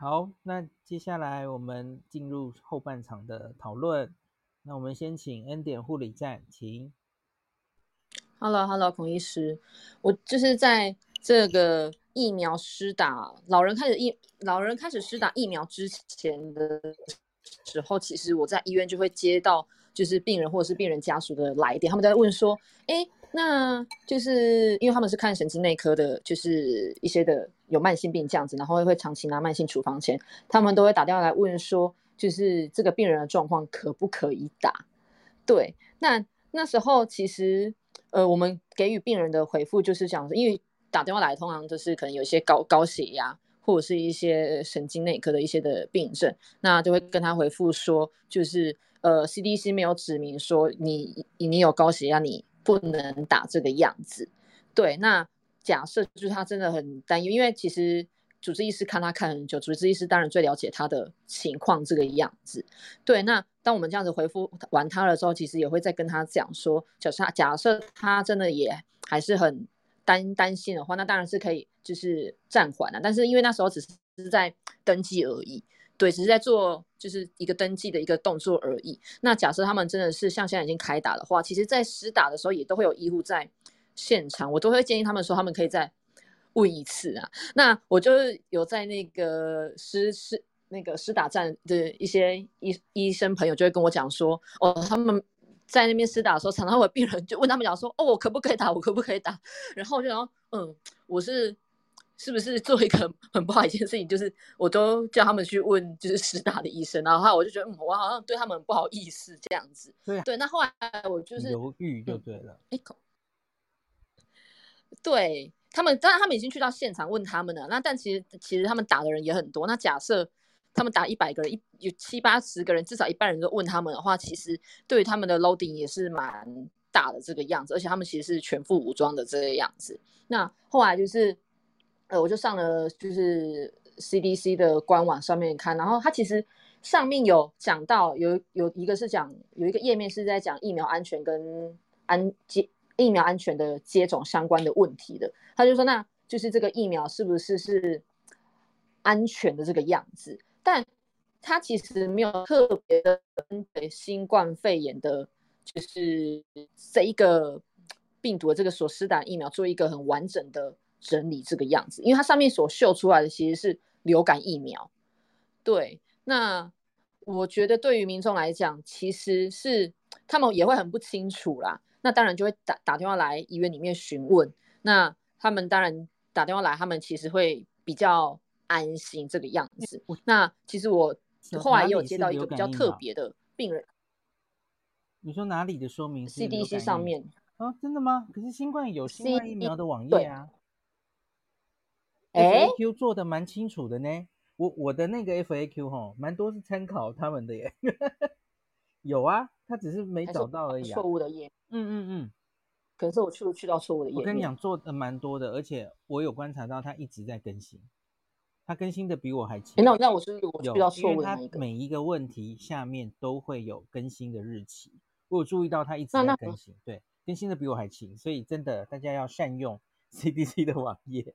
好，那接下来我们进入后半场的讨论。那我们先请恩典护理站，请。Hello，Hello，孔医师，我就是在这个疫苗施打，老人开始疫，老人开始施打疫苗之前的时候，其实我在医院就会接到，就是病人或者是病人家属的来电，他们在问说，哎，那就是因为他们是看神经内科的，就是一些的有慢性病这样子，然后会长期拿慢性处方箋，他们都会打电话来问说。就是这个病人的状况可不可以打？对，那那时候其实呃，我们给予病人的回复就是讲，因为打电话来通常就是可能有一些高高血压或者是一些神经内科的一些的病症，那就会跟他回复说，就是呃，CDC 没有指明说你你有高血压你不能打这个样子。对，那假设就是他真的很担忧，因为其实。主治医师看他看很久，主治医师当然最了解他的情况这个样子。对，那当我们这样子回复完他了之后，其实也会再跟他讲说，假设假设他真的也还是很担担心的话，那当然是可以就是暂缓了。但是因为那时候只是在登记而已，对，只是在做就是一个登记的一个动作而已。那假设他们真的是像现在已经开打的话，其实在施打的时候也都会有医护在现场，我都会建议他们说，他们可以再。问一次啊，那我就是有在那个施施那个施打站的一些医医生朋友就会跟我讲说，哦，他们在那边施打的时候，常常会有病人就问他们讲说，哦，我可不可以打？我可不可以打？然后我就想，嗯，我是是不是做一个很不好一件事情，就是我都叫他们去问就是师大的医生，然后我就觉得，嗯，我好像对他们很不好意思这样子。对对，那后来我就是犹豫就对了，对。他们当然，他们已经去到现场问他们了。那但其实，其实他们打的人也很多。那假设他们打一百个人，一有七八十个人，至少一半人都问他们的话，其实对于他们的 loading 也是蛮大的这个样子。而且他们其实是全副武装的这个样子。那后来就是，呃，我就上了就是 CDC 的官网上面看，然后它其实上面有讲到有有一个是讲有一个页面是在讲疫苗安全跟安接。疫苗安全的接种相关的问题的，他就说，那就是这个疫苗是不是是安全的这个样子？但他其实没有特别的针对新冠肺炎的，就是这一个病毒的这个所施打疫苗做一个很完整的整理这个样子，因为它上面所秀出来的其实是流感疫苗。对，那我觉得对于民众来讲，其实是他们也会很不清楚啦。那当然就会打打电话来医院里面询问，那他们当然打电话来，他们其实会比较安心这个样子。那其实我后来也有接到一个比较特别的病人。你说哪里的说明？CDC 上面啊？真的吗？可是新冠有新冠疫苗的网页啊。哎，FAQ 做的蛮清楚的呢。我我的那个 FAQ 哈，蛮多是参考他们的耶。有啊，他只是没找到而已啊。错误的页。嗯嗯嗯，可能是我去去到错误的页。我跟你讲，做的蛮多的，而且我有观察到他一直在更新，他更新的比我还勤。那那我是我去到错误的那一个。每一个问题下面都会有更新的日期，我有注意到他一直在更新，对，更新的比我还勤，所以真的大家要善用 CDC 的网页。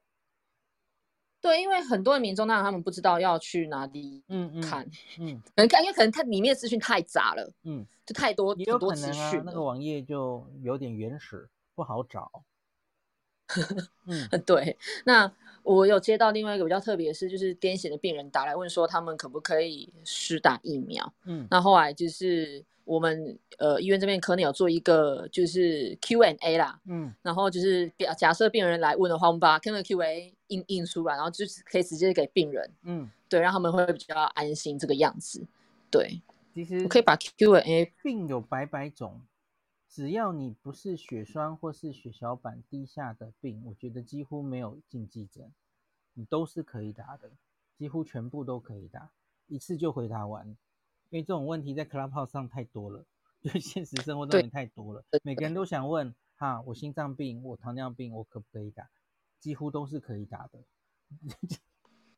对，因为很多的民众，当然他们不知道要去哪里嗯看，嗯，嗯 可能看，因为可能它里面的资讯太杂了，嗯，就太多，很多资讯，那个网页就有点原始，不好找。嗯，对。那我有接到另外一个比较特别的是，就是癫痫的病人打来问说，他们可不可以施打疫苗？嗯，那后来就是。我们呃医院这边可能有做一个就是 Q&A 啦，嗯，然后就是假假设病人来问的话，我们把那个 Q&A 印印出来，然后就是可以直接给病人，嗯，对，让他们会比较安心这个样子，对。其实我可以把 Q&A 病有百百种，只要你不是血栓或是血小板低下的病，我觉得几乎没有禁忌症，你都是可以打的，几乎全部都可以打，一次就回答完。因为这种问题在 Clubhouse 上太多了，就现实生活中也太多了。每个人都想问哈，我心脏病，我糖尿病，我可不可以打？几乎都是可以打的，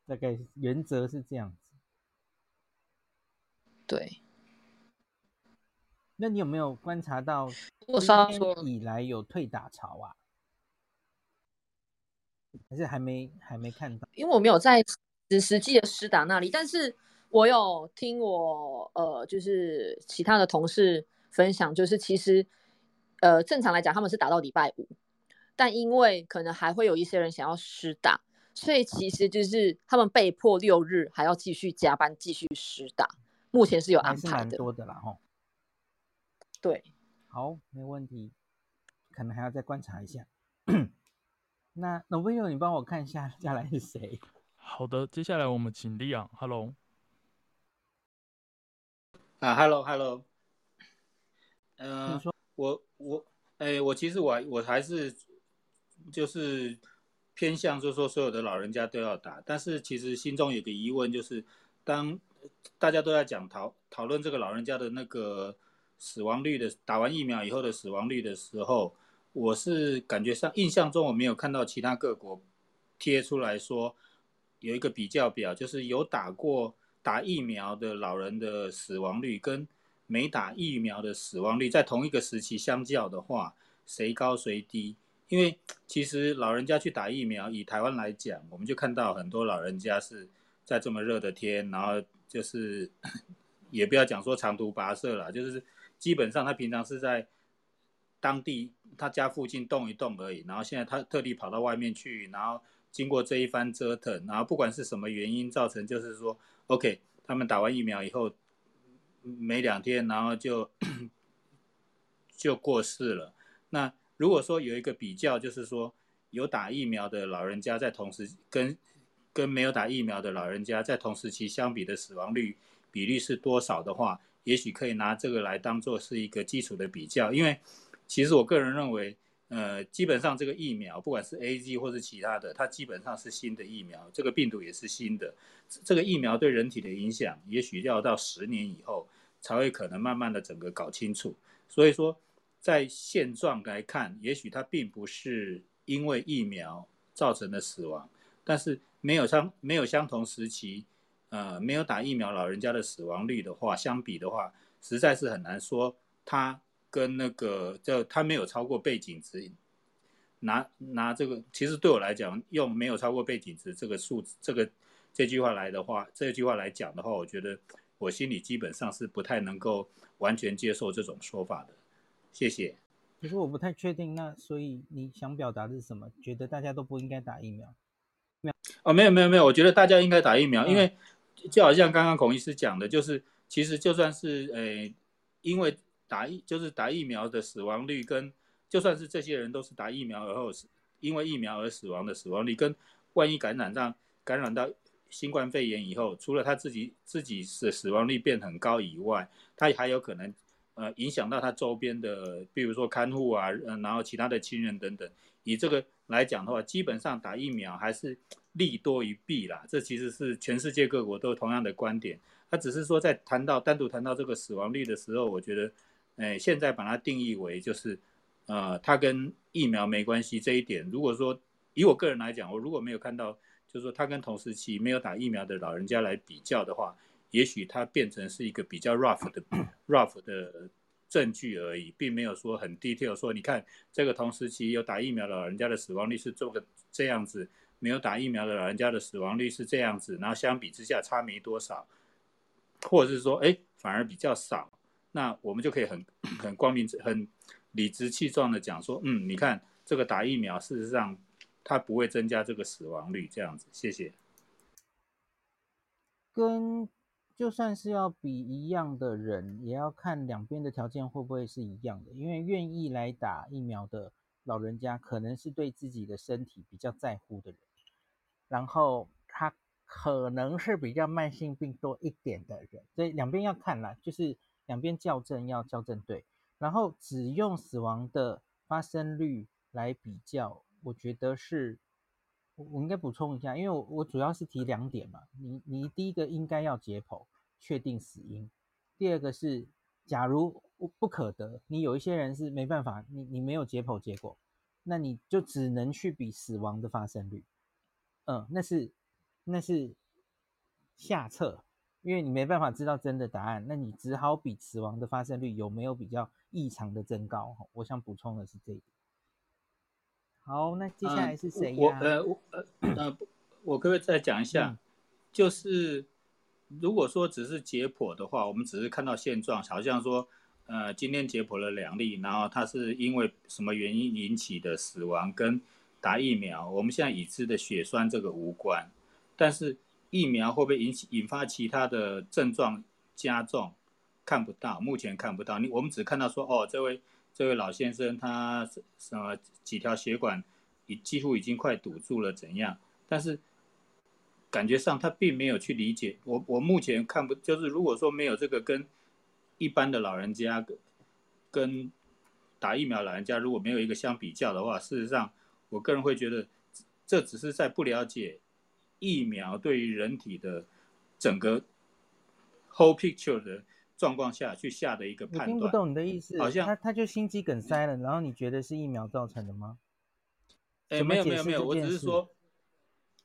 大概原则是这样子。对。那你有没有观察到今天以来有退打潮啊？还是还没还没看到？因为我没有在。实际的施打那里，但是我有听我呃，就是其他的同事分享，就是其实呃正常来讲他们是打到礼拜五，但因为可能还会有一些人想要施打，所以其实就是他们被迫六日还要继续加班继续施打，目前是有安排的，蛮多的啦吼。对，好，没问题，可能还要再观察一下。那 Novino，你帮我看一下下来是谁？好的，接下来我们请 Leon，Hello。啊，Hello，Hello。嗯、呃，我我，哎、欸，我其实我我还是就是偏向，就是说所有的老人家都要打，但是其实心中有个疑问，就是当大家都在讲讨讨论这个老人家的那个死亡率的打完疫苗以后的死亡率的时候。我是感觉上印象中我没有看到其他各国贴出来说有一个比较表，就是有打过打疫苗的老人的死亡率跟没打疫苗的死亡率在同一个时期相较的话，谁高谁低？因为其实老人家去打疫苗，以台湾来讲，我们就看到很多老人家是在这么热的天，然后就是 也不要讲说长途跋涉了，就是基本上他平常是在当地。他家附近动一动而已，然后现在他特地跑到外面去，然后经过这一番折腾，然后不管是什么原因造成，就是说，OK，他们打完疫苗以后没两天，然后就 就过世了。那如果说有一个比较，就是说有打疫苗的老人家在同时跟跟没有打疫苗的老人家在同时期相比的死亡率比率是多少的话，也许可以拿这个来当做是一个基础的比较，因为。其实我个人认为，呃，基本上这个疫苗，不管是 AZ 或是其他的，它基本上是新的疫苗，这个病毒也是新的。这个疫苗对人体的影响，也许要到十年以后才会可能慢慢的整个搞清楚。所以说，在现状来看，也许它并不是因为疫苗造成的死亡，但是没有相没有相同时期，呃，没有打疫苗老人家的死亡率的话，相比的话，实在是很难说它。跟那个叫他没有超过背景值，拿拿这个，其实对我来讲，用没有超过背景值这个数字，这个这句话来的话，这句话来讲的话，我觉得我心里基本上是不太能够完全接受这种说法的。谢谢。可是我不太确定，那所以你想表达的是什么？觉得大家都不应该打疫苗？没有哦，没有没有没有，我觉得大家应该打疫苗，嗯、因为就好像刚刚孔医师讲的，就是其实就算是诶，因为。打疫就是打疫苗的死亡率跟就算是这些人都是打疫苗而后死，因为疫苗而死亡的死亡率跟万一感染上感染到新冠肺炎以后，除了他自己自己的死亡率变很高以外，他还有可能呃影响到他周边的，比如说看护啊，嗯，然后其他的亲人等等。以这个来讲的话，基本上打疫苗还是利多于弊啦。这其实是全世界各国都同样的观点。他只是说在谈到单独谈到这个死亡率的时候，我觉得。哎，现在把它定义为就是，呃，它跟疫苗没关系这一点。如果说以我个人来讲，我如果没有看到，就是说他跟同时期没有打疫苗的老人家来比较的话，也许它变成是一个比较 rough 的 rough 的证据而已，并没有说很 detail 说，你看这个同时期有打疫苗的老人家的死亡率是这个这样子，没有打疫苗的老人家的死亡率是这样子，然后相比之下差没多少，或者是说，哎，反而比较少。那我们就可以很很光明、很理直气壮的讲说，嗯，你看这个打疫苗，事实上它不会增加这个死亡率，这样子。谢谢。跟就算是要比一样的人，也要看两边的条件会不会是一样的。因为愿意来打疫苗的老人家，可能是对自己的身体比较在乎的人，然后他可能是比较慢性病多一点的人，所以两边要看啦，就是。两边校正要校正对，然后只用死亡的发生率来比较，我觉得是，我应该补充一下，因为我我主要是提两点嘛，你你第一个应该要解剖确定死因，第二个是假如不可得，你有一些人是没办法，你你没有解剖结果，那你就只能去比死亡的发生率，嗯，那是那是下策。因为你没办法知道真的答案，那你只好比死亡的发生率有没有比较异常的增高。我想补充的是这一点。好，那接下来是谁呀？我呃我呃呃，我可不可以再讲一下？就是如果说只是解剖的话，我们只是看到现状，好像说，呃，今天解剖了两例，然后他是因为什么原因引起的死亡，跟打疫苗，我们现在已知的血栓这个无关。但是疫苗会不会引起引发其他的症状加重，看不到，目前看不到。你我们只看到说，哦，这位这位老先生他什么几条血管已几乎已经快堵住了，怎样？但是感觉上他并没有去理解。我我目前看不，就是如果说没有这个跟。一般的老人家跟打疫苗老人家如果没有一个相比较的话，事实上，我个人会觉得这只是在不了解疫苗对于人体的整个 whole picture 的状况下去下的一个判断。我听不懂你的意思，好像他他就心肌梗塞了，然后你觉得是疫苗造成的吗？哎，没有没有没有，我只是说，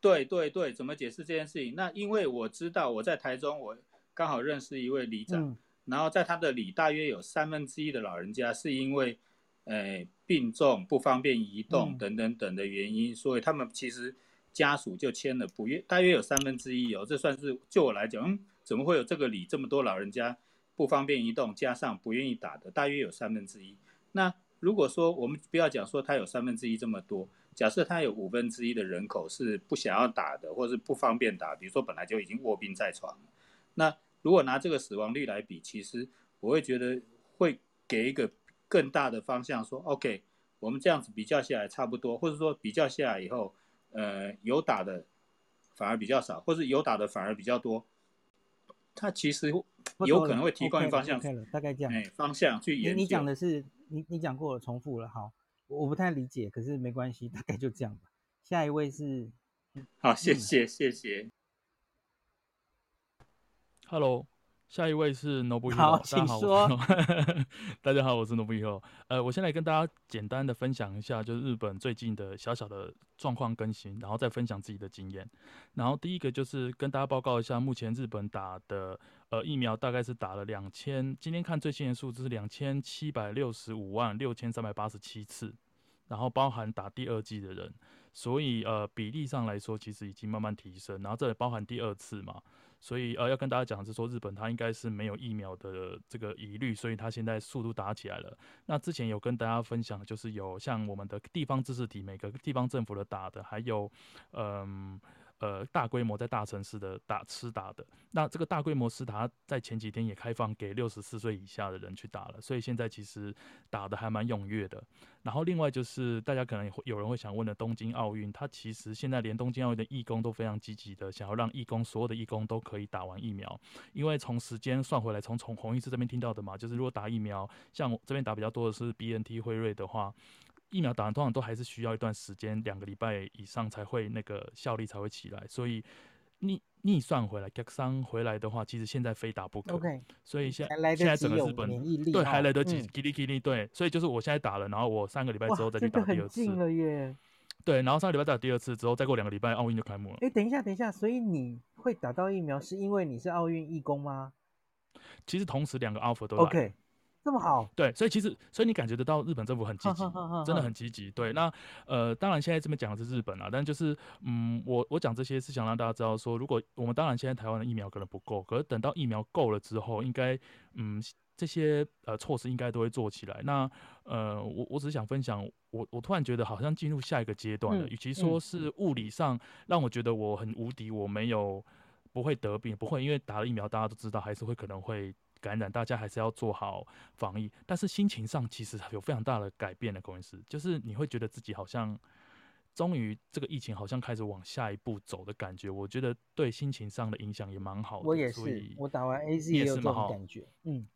对对对，怎么解释这件事情？那因为我知道我在台中，我刚好认识一位里长。嗯然后在他的里，大约有三分之一的老人家是因为，呃，病重不方便移动等等等的原因，嗯、所以他们其实家属就签了不愿，大约有三分之一哦，这算是就我来讲，嗯，怎么会有这个里这么多老人家不方便移动，加上不愿意打的，大约有三分之一。那如果说我们不要讲说他有三分之一这么多，假设他有五分之一的人口是不想要打的，或是不方便打，比如说本来就已经卧病在床，那。如果拿这个死亡率来比，其实我会觉得会给一个更大的方向，说 OK，我们这样子比较下来差不多，或者说比较下来以后，呃，有打的反而比较少，或是有打的反而比较多，它其实有可能会提供一个方向，okay 了 okay 了大概这样，哎，方向去研究。你讲的是你你讲过了，重复了，好，我不太理解，可是没关系，大概就这样吧。下一位是，好，谢谢、嗯、谢谢。Hello，下一位是 Nobuhiro。好，请说。大家好，我是 Nobuhiro。呃，我先来跟大家简单的分享一下，就是日本最近的小小的状况更新，然后再分享自己的经验。然后第一个就是跟大家报告一下，目前日本打的呃疫苗大概是打了两千，今天看最新的数字是两千七百六十五万六千三百八十七次，然后包含打第二剂的人，所以呃比例上来说，其实已经慢慢提升。然后这里包含第二次嘛。所以呃，要跟大家讲的是说，日本它应该是没有疫苗的这个疑虑，所以它现在速度打起来了。那之前有跟大家分享，就是有像我们的地方自治体，每个地方政府的打的，还有嗯。呃，呃大规模在大城市的打吃打的，那这个大规模施打在前几天也开放给六十四岁以下的人去打了，所以现在其实打得还蛮踊跃的。然后另外就是大家可能有人会想问的东京奥运，它其实现在连东京奥运的义工都非常积极的想要让义工所有的义工都可以打完疫苗，因为从时间算回来，从从红医师这边听到的嘛，就是如果打疫苗，像我这边打比较多的是 BNT 辉瑞的话。疫苗打完通常都还是需要一段时间，两个礼拜以上才会那个效力才会起来，所以逆逆算回来，逆算回来的话，其实现在非打不可。OK，所以现在现在整个日本对还来得及，叽哩叽哩对，所以就是我现在打了，然后我三个礼拜之后再去打第二次。了耶。对，然后上个礼拜打第二次之后，再过两个礼拜奥运就开幕了。哎，等一下，等一下，所以你会打到疫苗是因为你是奥运义工吗？其实同时两个 offer 都来。OK。这么好，对，所以其实，所以你感觉得到日本政府很积极，真的很积极。对，那呃，当然现在这边讲的是日本啊，但就是，嗯，我我讲这些是想让大家知道说，如果我们当然现在台湾的疫苗可能不够，可是等到疫苗够了之后，应该，嗯，这些呃措施应该都会做起来。那呃，我我只是想分享，我我突然觉得好像进入下一个阶段了，与、嗯、其说是物理上让我觉得我很无敌，我没有不会得病，不会，因为打了疫苗，大家都知道还是会可能会。感染，大家还是要做好防疫，但是心情上其实有非常大的改变的。公司就是你会觉得自己好像终于这个疫情好像开始往下一步走的感觉，我觉得对心情上的影响也蛮好的。我也是，我打完 AZ 也有这种感觉，嗯。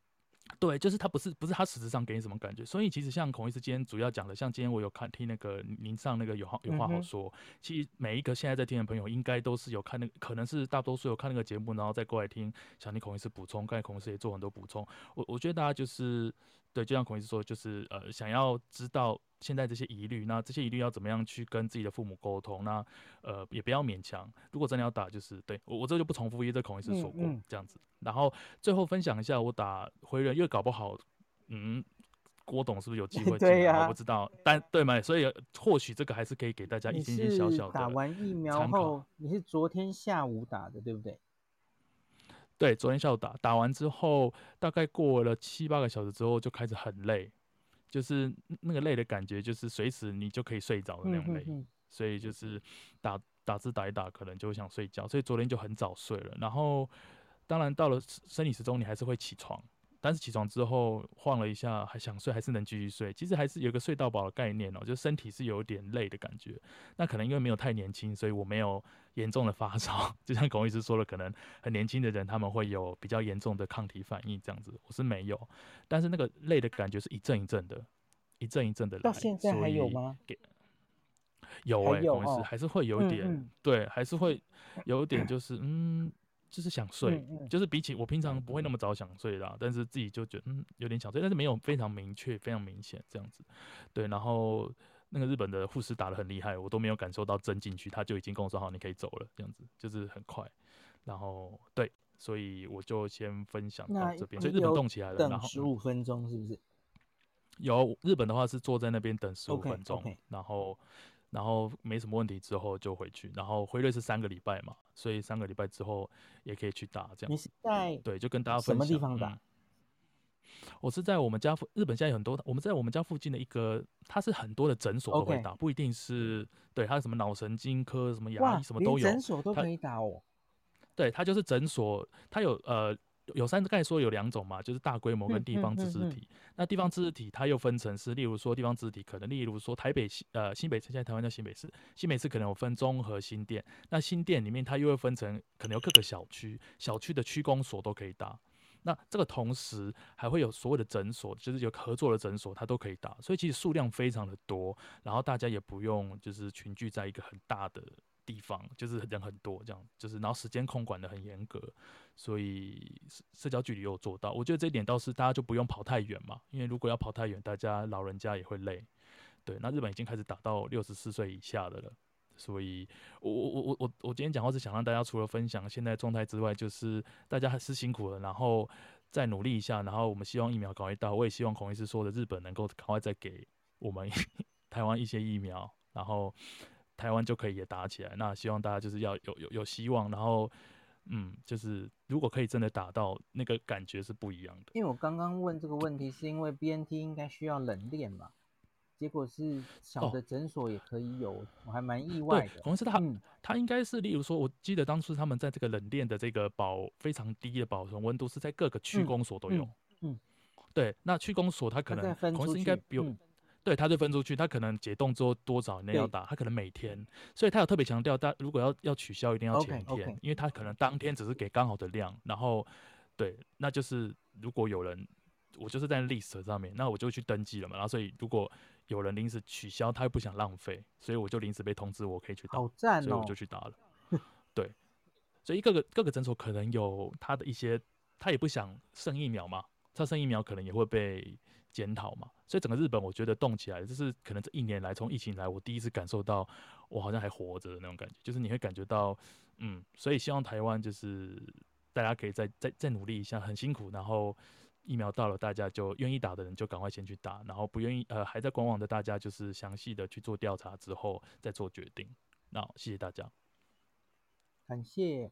对，就是他不是不是他实质上给你什么感觉，所以其实像孔医师今天主要讲的，像今天我有看听那个您上那个有话有话好说，嗯、其实每一个现在在听的朋友应该都是有看那个，可能是大多数有看那个节目，然后再过来听，想听孔医师补充，刚才孔医师也做很多补充，我我觉得大家就是对，就像孔医师说，就是呃想要知道。现在这些疑虑，那这些疑虑要怎么样去跟自己的父母沟通？那呃也不要勉强。如果真的要打，就是对我我这就不重复，因为这孔医师说过、嗯嗯、这样子。然后最后分享一下我打辉人，因为搞不好，嗯，郭董是不是有机会？对呀、啊，我不知道，但对嘛？所以或许这个还是可以给大家一点点小小的。打完疫苗后，你是昨天下午打的，对不对？对，昨天下午打，打完之后大概过了七八个小时之后就开始很累，就是那个累的感觉，就是随时你就可以睡着的那种累。所以就是打打字打一打，可能就想睡觉，所以昨天就很早睡了。然后当然到了生理时钟，你还是会起床。但是起床之后晃了一下，还想睡，还是能继续睡。其实还是有个睡到饱的概念哦，就身体是有点累的感觉。那可能因为没有太年轻，所以我没有严重的发烧。就像孔医师说的，可能很年轻的人他们会有比较严重的抗体反应这样子。我是没有，但是那个累的感觉是一阵一阵的，一阵一阵的来。到现在还有吗？有哎、欸，孔医师还是会有一点，嗯嗯对，还是会有一点，就是嗯。就是想睡，嗯嗯、就是比起我平常不会那么早想睡啦，但是自己就觉得嗯有点想睡，但是没有非常明确、非常明显这样子。对，然后那个日本的护士打得很厉害，我都没有感受到针进去，他就已经跟我说好，你可以走了，这样子就是很快。然后对，所以我就先分享到这边。所以日本动起来了，然后十五分钟是不是？有日本的话是坐在那边等十五分钟，okay, okay. 然后。然后没什么问题之后就回去，然后辉瑞是三个礼拜嘛，所以三个礼拜之后也可以去打这样。你是在对，就跟大家分享。什么地方打？嗯，我是在我们家附日本现在有很多，我们在我们家附近的一个，它是很多的诊所都可以打.不一定是对，它有什么脑神经科、什么牙医什么都有，诊所都可以打哦。对，它就是诊所，它有呃。有三，刚才说有两种嘛，就是大规模跟地方自治体。嗯嗯嗯嗯、那地方自治体它又分成是，例如说地方自治体可能，例如说台北呃新北市，现在台湾叫新北市，新北市可能有分综合新店。那新店里面它又会分成，可能有各个小区，小区的区公所都可以打。那这个同时还会有所有的诊所，就是有合作的诊所，它都可以打。所以其实数量非常的多，然后大家也不用就是群聚在一个很大的地方，就是人很多这样，就是然后时间控管得很严格。所以社交距离有做到，我觉得这一点倒是大家就不用跑太远嘛，因为如果要跑太远，大家老人家也会累。对，那日本已经开始打到六十四岁以下的了，所以我我我我我我今天讲话是想让大家除了分享现在状态之外，就是大家还是辛苦了，然后再努力一下，然后我们希望疫苗赶快到，我也希望孔医师说的日本能够赶快再给我们 台湾一些疫苗，然后台湾就可以也打起来。那希望大家就是要有有有希望，然后。嗯，就是如果可以真的打到，那个感觉是不一样的。因为我刚刚问这个问题，是因为 BNT 应该需要冷链嘛，结果是小的诊所也可以有，哦、我还蛮意外的。对，可能是他，嗯、他应该是，例如说，我记得当初他们在这个冷链的这个保非常低的保存温度，是在各个区公所都有。嗯，嗯嗯对，那区公所他可能可能是应该比如。对，他就分出去，他可能解冻之后多少那要打，他可能每天，所以他有特别强调，但如果要要取消，一定要前一天，okay, okay. 因为他可能当天只是给刚好的量，然后对，那就是如果有人，我就是在 list 上面，那我就去登记了嘛，然后所以如果有人临时取消，他又不想浪费，所以我就临时被通知我可以去打，好赞哦，所以我就去打了，对，所以各个各个诊所可能有他的一些，他也不想剩疫苗嘛，他剩疫苗可能也会被。检讨嘛，所以整个日本我觉得动起来，就是可能这一年来从疫情来，我第一次感受到我好像还活着的那种感觉，就是你会感觉到，嗯，所以希望台湾就是大家可以再再再努力一下，很辛苦，然后疫苗到了，大家就愿意打的人就赶快先去打，然后不愿意呃还在观望的大家就是详细的去做调查之后再做决定。那谢谢大家，感谢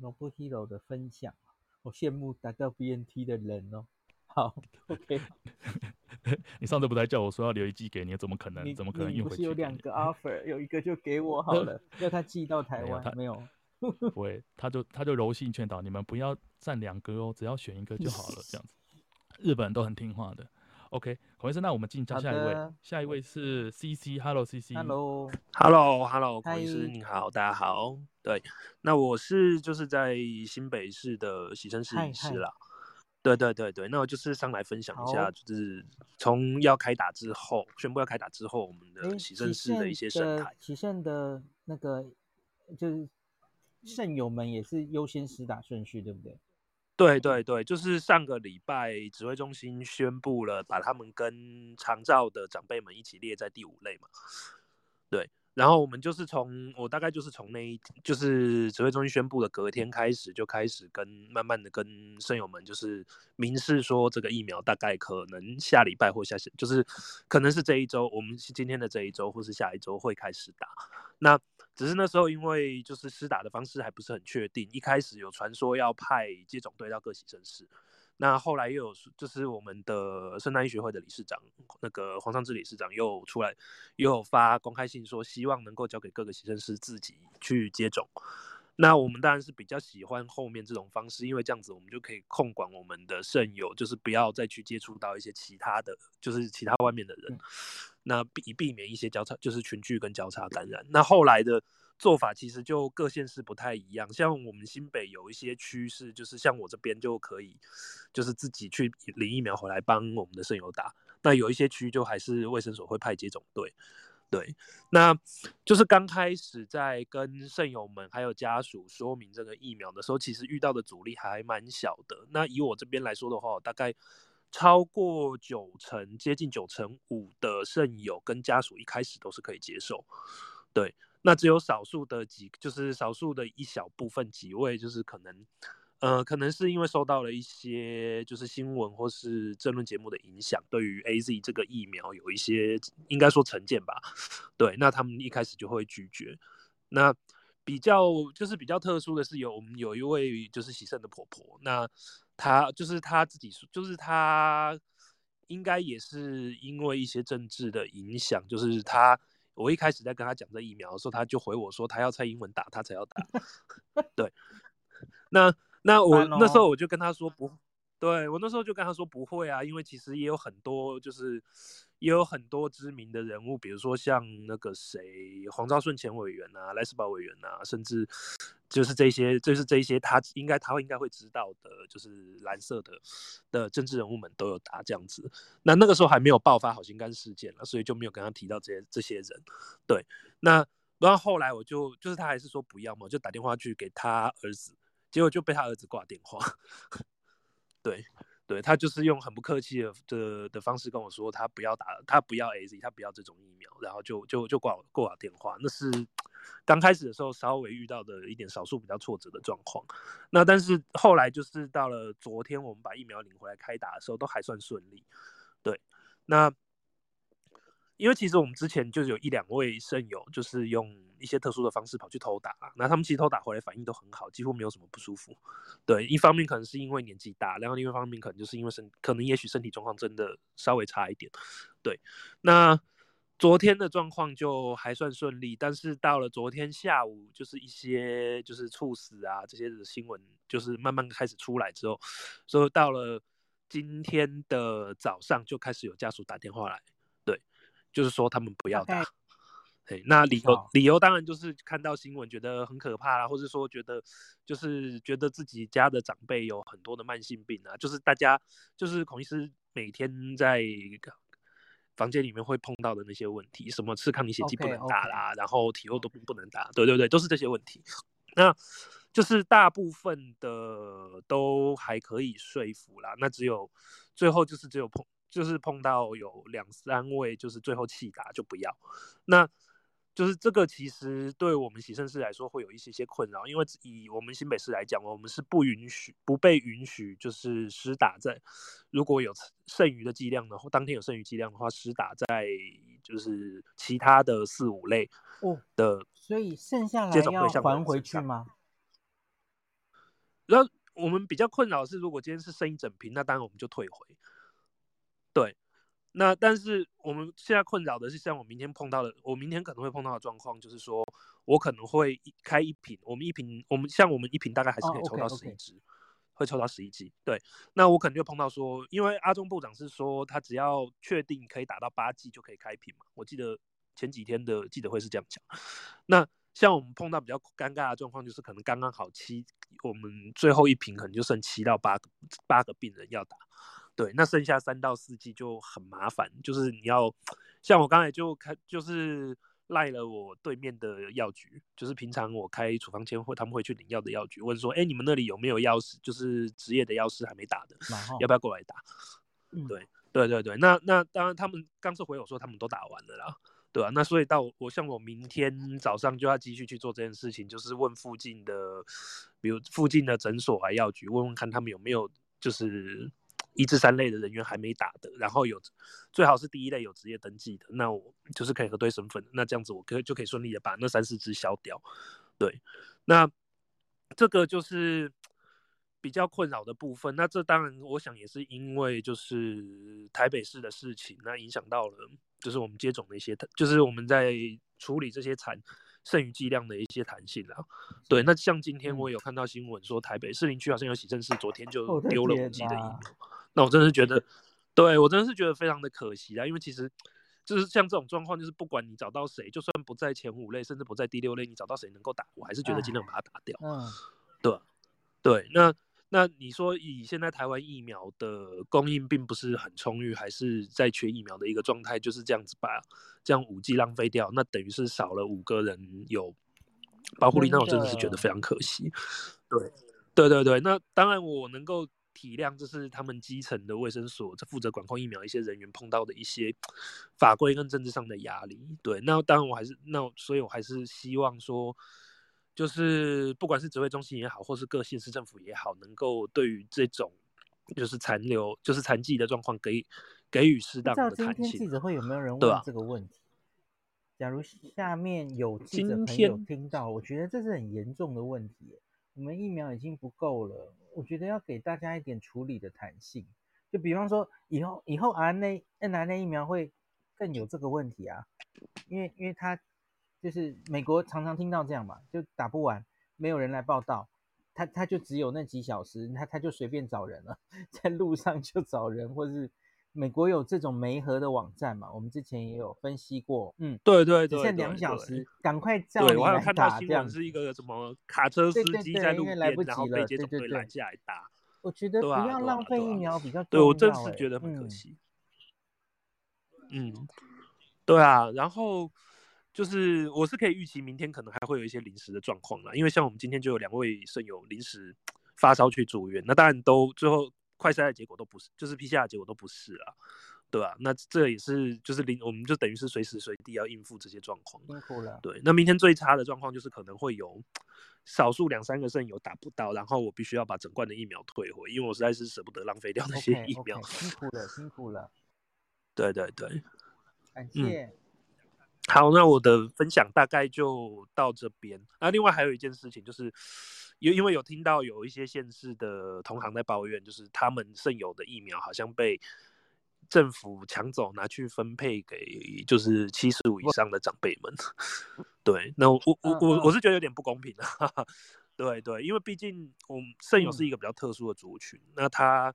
Nobuhiro 的分享，我羡慕打到 BNT 的人哦。好，OK。你上次不是还叫我说要留一剂给你，怎么可能？你怎么可能运回去？不是有两个 offer，有一个就给我好了，要他寄到台湾没有？不会，他就他就柔性劝导你们不要占两个哦，只要选一个就好了，这样子。日本人都很听话的。OK，孔医生，那我们进下一位，下一位是 CC，Hello CC。Hello，Hello，Hello，孔医生你好，大家好。对，那我是就是在新北市的洗肾室医师啦。对对对对，那我就是上来分享一下，就是从要开打之后，宣布要开打之后，我们的洗肾室的一些生态。洗肾的那个就是肾友们也是优先施打顺序，对不对？对对对，就是上个礼拜指挥中心宣布了，把他们跟长照的长辈们一起列在第五类嘛。对，然后我们就是从我大概就是从那一就是指挥中心宣布的隔天开始，就开始跟慢慢的跟肾友们就是明示说，这个疫苗大概可能下礼拜或下下就是可能是这一周，我们是今天的这一周或是下一周会开始打。那只是那时候因为就是施打的方式还不是很确定，一开始有传说要派接种队到各洗肾室。那后来又有，就是我们的圣诞医学会的理事长，那个黄尚志理事长又出来，又有发公开信说，希望能够交给各个洗肾师自己去接种。那我们当然是比较喜欢后面这种方式，因为这样子我们就可以控管我们的肾友，就是不要再去接触到一些其他的，就是其他外面的人，那避避免一些交叉，就是群聚跟交叉感染。那后来的。做法其实就各县市不太一样，像我们新北有一些区是，就是像我这边就可以，就是自己去领疫苗回来帮我们的肾友打。那有一些区就还是卫生所会派接种队，对，那就是刚开始在跟肾友们还有家属说明这个疫苗的时候，其实遇到的阻力还蛮小的。那以我这边来说的话，大概超过九成，接近九成五的肾友跟家属一开始都是可以接受，对。那只有少数的几，就是少数的一小部分几位，就是可能，呃，可能是因为受到了一些就是新闻或是政论节目的影响，对于 AZ 这个疫苗有一些应该说成见吧。对，那他们一开始就会拒绝。那比较就是比较特殊的是有我们有一位就是洗肾的婆婆，那她就是她自己说，就是她应该也是因为一些政治的影响，就是她。我一开始在跟他讲这疫苗的时候，他就回我说他要蔡英文打他才要打。对，那那我那时候我就跟他说不，对我那时候就跟他说不会啊，因为其实也有很多就是。也有很多知名的人物，比如说像那个谁黄昭顺前委员啊、赖斯宝委员啊，甚至就是这些，就是这些他应该他会应该会知道的，就是蓝色的的政治人物们都有打这样子。那那个时候还没有爆发好心肝事件了，所以就没有跟他提到这些这些人。对，那然后后来我就就是他还是说不要嘛，就打电话去给他儿子，结果就被他儿子挂电话。对。对，他就是用很不客气的的的方式跟我说，他不要打，他不要 AZ，他不要这种疫苗，然后就就就挂挂我电话。那是刚开始的时候稍微遇到的一点少数比较挫折的状况。那但是后来就是到了昨天，我们把疫苗领回来开打的时候，都还算顺利。对，那。因为其实我们之前就有一两位肾友，就是用一些特殊的方式跑去偷打，那他们其实偷打回来反应都很好，几乎没有什么不舒服。对，一方面可能是因为年纪大，然后另一方面可能就是因为身，可能也许身体状况真的稍微差一点。对，那昨天的状况就还算顺利，但是到了昨天下午，就是一些就是猝死啊这些的新闻，就是慢慢开始出来之后，所以到了今天的早上就开始有家属打电话来。对就是说他们不要打，嘿，那理由理由当然就是看到新闻觉得很可怕啦，或者说觉得就是觉得自己家的长辈有很多的慢性病啊，就是大家就是孔医师每天在房间里面会碰到的那些问题，什么吃抗凝血剂不能打啦，然后体弱多病不能打，对对对，都是这些问题。那就是大部分的都还可以说服啦，那只有最后就是只有碰。就是碰到有两三位，就是最后弃打就不要，那就是这个其实对我们洗肾室来说会有一些些困扰，因为以我们新北市来讲，我们是不允许不被允许就是施打在如果有剩余的剂量的话，当天有剩余剂量的话，施打在就是其他的四五类的，所以剩下来要还回去吗？然后我们比较困扰是，如果今天是剩一整瓶，那当然我们就退回。对，那但是我们现在困扰的是，像我明天碰到的，我明天可能会碰到的状况，就是说我可能会开一瓶，我们一瓶，我们像我们一瓶大概还是可以抽到十一支，oh, okay, okay. 会抽到十一支。对，那我可能就碰到说，因为阿中部长是说他只要确定可以打到八剂就可以开瓶嘛，我记得前几天的记者会是这样讲。那像我们碰到比较尴尬的状况，就是可能刚刚好七，我们最后一瓶可能就剩七到八个八个病人要打。对，那剩下三到四季就很麻烦，就是你要像我刚才就开，就是赖了我对面的药局，就是平常我开处方签或他们会去领药的药局，问说，哎，你们那里有没有药师，就是职业的药师还没打的，要不要过来打？对，对对对，那那当然他们刚是回我说他们都打完了啦，对啊，那所以到我像我明天早上就要继续去做这件事情，就是问附近的，比如附近的诊所还药局，问问看他们有没有就是一至三类的人员还没打的，然后有最好是第一类有职业登记的，那我就是可以核对身份，那这样子我可以就可以顺利的把那三四只消掉。对，那这个就是比较困扰的部分。那这当然我想也是因为就是台北市的事情，那影响到了。就是我们接种的一些，就是我们在处理这些残剩余剂量的一些弹性啊。对，那像今天我有看到新闻说，台北市林区好像有洗政室，昨天就丢了五剂的疫苗。那我真的是觉得，对我真的是觉得非常的可惜啊。因为其实就是像这种状况，就是不管你找到谁，就算不在前五类，甚至不在第六类，你找到谁能够打，我还是觉得尽量把它打掉。嗯，对，对，那。那你说以现在台湾疫苗的供应并不是很充裕，还是在缺疫苗的一个状态，就是这样子把这样五 G 浪费掉，那等于是少了五个人有保护力，那我真的是觉得非常可惜。对，对对对，那当然我能够体谅，这是他们基层的卫生所这负责管控疫苗一些人员碰到的一些法规跟政治上的压力。对，那当然我还是那，所以我还是希望说。就是不管是指挥中心也好，或是各县市政府也好，能够对于这种就是残留、就是残疾的状况，给给予适当的弹性。今天记者会有没有人问这个问题？假如下面有记者朋友听到，我觉得这是很严重的问题。我们疫苗已经不够了，我觉得要给大家一点处理的弹性。就比方说，以后以后 RNA、mRNA 疫苗会更有这个问题啊，因为因为它。就是美国常常听到这样嘛，就打不完，没有人来报道，他他就只有那几小时，他他就随便找人了，在路上就找人，或是美国有这种媒合的网站嘛，我们之前也有分析过，嗯，对对对，只剩两小时，赶快叫你来打，对，我还有看到新闻是一个什么卡车司机在路边，来不及了，然后被接种队拦下来打，我觉得不要浪费疫苗比较重要，对我真是觉得很可惜，嗯，嗯，对啊，然后。就是我是可以预期明天可能还会有一些临时的状况啦，因为像我们今天就有两位肾友临时发烧去住院，那当然都最后快筛的结果都不是，就是 PCR 结果都不是啊，对吧？那这也是就是临我们就等于是随时随地要应付这些状况。辛苦了。对，那明天最差的状况就是可能会有少数两三个肾友打不到，然后我必须要把整罐的疫苗退回，因为我实在是舍不得浪费掉那些疫苗。Okay, okay, 辛苦了，辛苦了。对对对，感谢。嗯好，那我的分享大概就到这边。那另外还有一件事情，就是因因为有听到有一些县市的同行在抱怨，就是他们剩有的疫苗好像被政府抢走，拿去分配给就是七十五以上的长辈们。对，那我我我我是觉得有点不公平啊。对对，因为毕竟我们剩有是一个比较特殊的族群，那他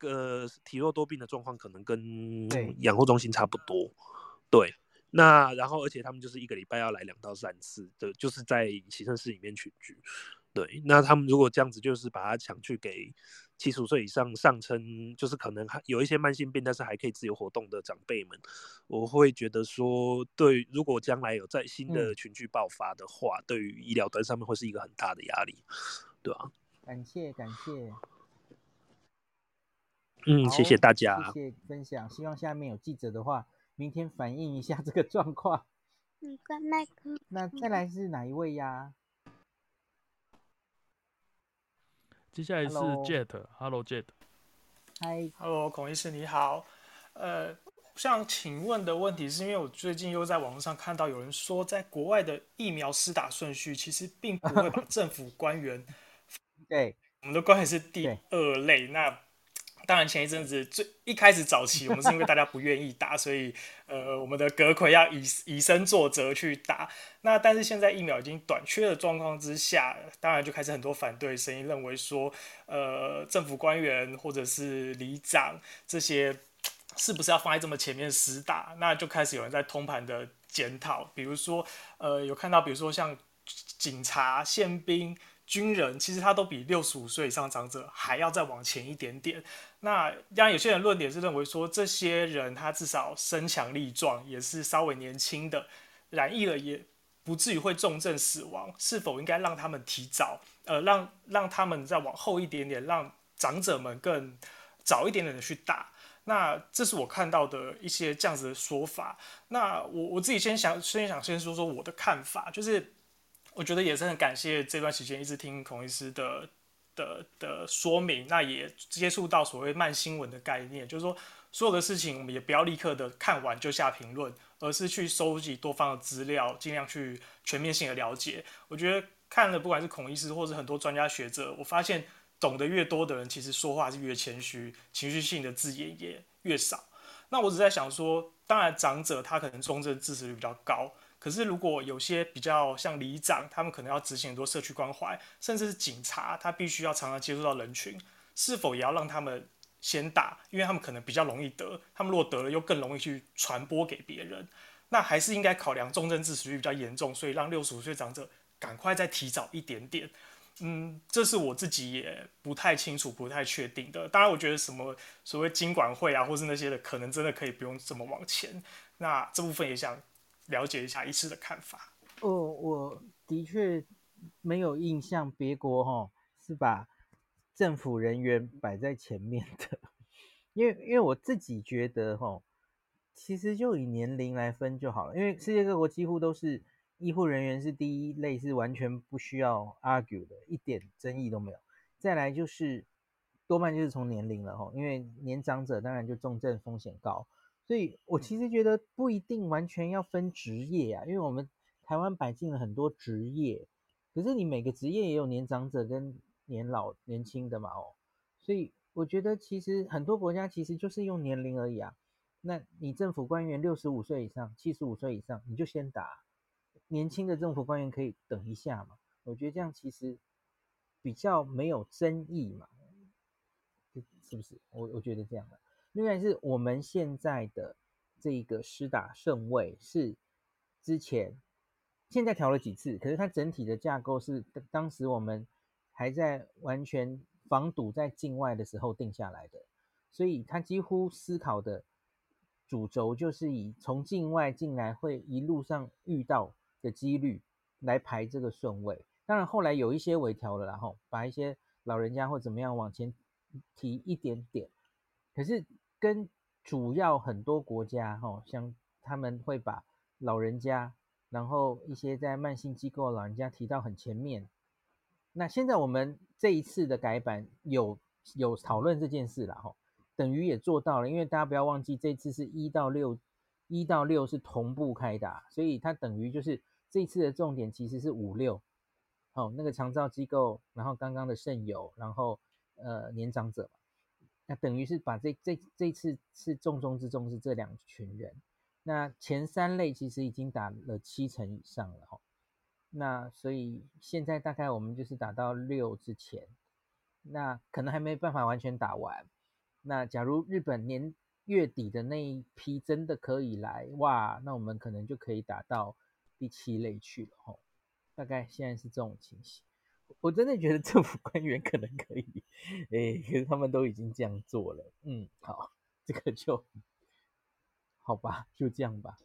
呃体弱多病的状况可能跟养护中心差不多。对。那然后，而且他们就是一个礼拜要来两到三次的，就是在洗肾室里面群聚。对，那他们如果这样子，就是把它抢去给七十五岁以上上称，就是可能还有一些慢性病，但是还可以自由活动的长辈们，我会觉得说，对，如果将来有在新的群聚爆发的话，嗯、对于医疗端上面会是一个很大的压力，对吧、啊？感谢感谢，嗯，谢谢大家，谢谢分享。希望下面有记者的话。明天反映一下这个状况。那再来是哪一位呀？接下来是 Jet，Hello Jet。Hi，Hello 孔医师你好。呃，想请问的问题是因为我最近又在网络上看到有人说，在国外的疫苗施打顺序其实并不会把政府官员，对，我们的官员是第二类，那。当然，前一阵子最一开始早期，我们是因为大家不愿意打，所以呃，我们的阁揆要以以身作则去打。那但是现在疫苗已经短缺的状况之下，当然就开始很多反对声音，认为说，呃，政府官员或者是里长这些是不是要放在这么前面施打？那就开始有人在通盘的检讨，比如说，呃，有看到，比如说像警察、宪兵。军人其实他都比六十五岁以上长者还要再往前一点点。那当然，有些人论点是认为说，这些人他至少身强力壮，也是稍微年轻的，染疫了也不至于会重症死亡。是否应该让他们提早，呃，让让他们再往后一点点，让长者们更早一点点的去打？那这是我看到的一些这样子的说法。那我我自己先想先想先说说我的看法，就是我觉得也是很感谢这段时间一直听孔医师的的的说明，那也接触到所谓慢新闻的概念，就是说所有的事情我们也不要立刻的看完就下评论，而是去收集多方的资料，尽量去全面性的了解。我觉得看了不管是孔医师或是很多专家学者，我发现。懂得越多的人，其实说话是越谦虚，情绪性的字眼也越少。那我只在想说，当然长者他可能中正支持率比较高，可是如果有些比较像里长，他们可能要执行很多社区关怀，甚至是警察，他必须要常常接触到人群，是否也要让他们先打？因为他们可能比较容易得，他们如果得了又更容易去传播给别人。那还是应该考量重症致死率比较严重，所以让六十五岁长者赶快再提早一点点。嗯，这是我自己也不太清楚、不太确定的。当然，我觉得什么所谓经管会啊，或是那些的，可能真的可以不用这么往前。那这部分也想了解一下医师的看法。哦，我的确没有印象，别国哈是把政府人员摆在前面的，因为因为我自己觉得哈，其实就以年龄来分就好了，因为世界各国几乎都是。医护人员是第一类，是完全不需要 argue 的，一点争议都没有。再来就是多半就是从年龄了哈，因为年长者当然就重症风险高，所以我其实觉得不一定完全要分职业啊，因为我们台湾摆进了很多职业，可是你每个职业也有年长者跟年老年轻的嘛哦，所以我觉得其实很多国家其实就是用年龄而已啊。那你政府官员六十五岁以上、七十五岁以上，你就先打。年轻的政府官员可以等一下嘛？我觉得这样其实比较没有争议嘛，是不是？我我觉得这样的。另外是我们现在的这个施打顺位是之前现在调了几次，可是它整体的架构是当时我们还在完全防堵在境外的时候定下来的，所以它几乎思考的主轴就是以从境外进来会一路上遇到。的几率来排这个顺位，当然后来有一些微调了，然后把一些老人家或怎么样往前提一点点，可是跟主要很多国家哈，像他们会把老人家，然后一些在慢性机构老人家提到很前面。那现在我们这一次的改版有有讨论这件事了哈，等于也做到了，因为大家不要忘记这次是一到六。一到六是同步开打，所以它等于就是这次的重点其实是五六，好，那个长照机构，然后刚刚的肾友，然后呃年长者，那等于是把这这这次是重中之重是这两群人，那前三类其实已经打了七成以上了哈，那所以现在大概我们就是打到六之前，那可能还没办法完全打完，那假如日本年。月底的那一批真的可以来哇，那我们可能就可以打到第七类去了吼。大概现在是这种情形，我真的觉得政府官员可能可以，哎，可是他们都已经这样做了。嗯，好，这个就好吧，就这样吧。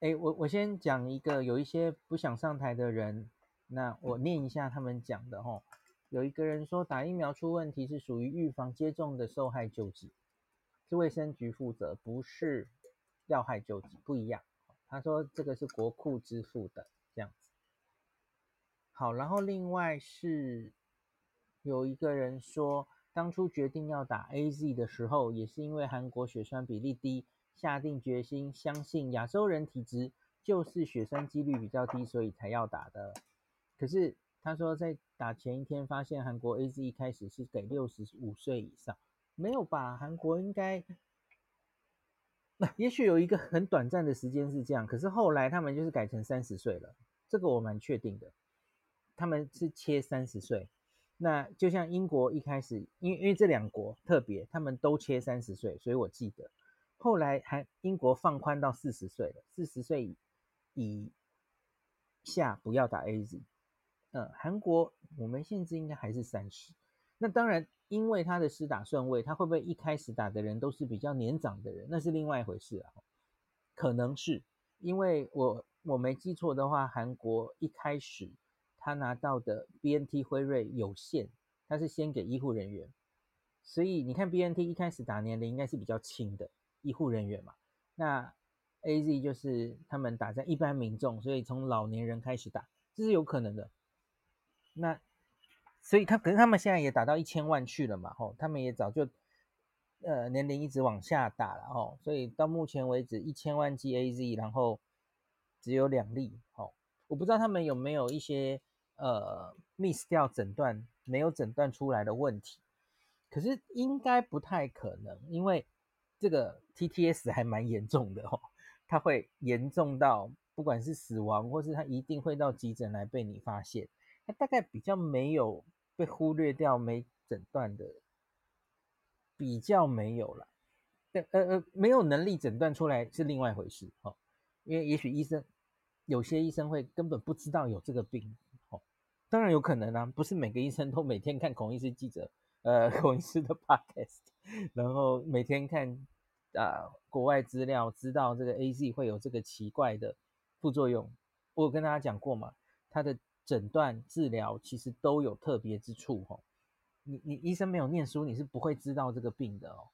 哎，我我先讲一个，有一些不想上台的人，那我念一下他们讲的吼。有一个人说，打疫苗出问题是属于预防接种的受害救济，是卫生局负责，不是要害救济，不一样。他说这个是国库支付的这样子。好，然后另外是有一个人说，当初决定要打 AZ 的时候，也是因为韩国血栓比例低，下定决心相信亚洲人体质就是血栓几率比较低，所以才要打的。可是。他说，在打前一天发现韩国 AZ 一开始是给六十五岁以上，没有吧？韩国应该，那 也许有一个很短暂的时间是这样，可是后来他们就是改成三十岁了，这个我蛮确定的。他们是切三十岁，那就像英国一开始，因因为这两国特别，他们都切三十岁，所以我记得后来还英国放宽到四十岁了，四十岁以下不要打 AZ。嗯，韩国我们现在应该还是三十。那当然，因为他的施打顺位，他会不会一开始打的人都是比较年长的人，那是另外一回事啊。可能是因为我我没记错的话，韩国一开始他拿到的 BNT 辉瑞有限，他是先给医护人员，所以你看 BNT 一开始打年龄应该是比较轻的医护人员嘛，那 AZ 就是他们打在一般民众，所以从老年人开始打，这是有可能的。那所以他可是他们现在也打到一千万去了嘛，吼，他们也早就呃年龄一直往下打了，吼，所以到目前为止一千万剂 AZ，然后只有两例，吼，我不知道他们有没有一些呃 miss 掉诊断没有诊断出来的问题，可是应该不太可能，因为这个 TTS 还蛮严重的，哦。它会严重到不管是死亡，或是它一定会到急诊来被你发现。它大概比较没有被忽略掉没诊断的，比较没有了。呃呃，没有能力诊断出来是另外一回事哦。因为也许医生有些医生会根本不知道有这个病。当然有可能啊，不是每个医生都每天看孔医师记者呃孔医师的 podcast，然后每天看。啊，国外资料知道这个 AZ 会有这个奇怪的副作用，我有跟大家讲过嘛，它的诊断治疗其实都有特别之处哦。你你医生没有念书，你是不会知道这个病的哦。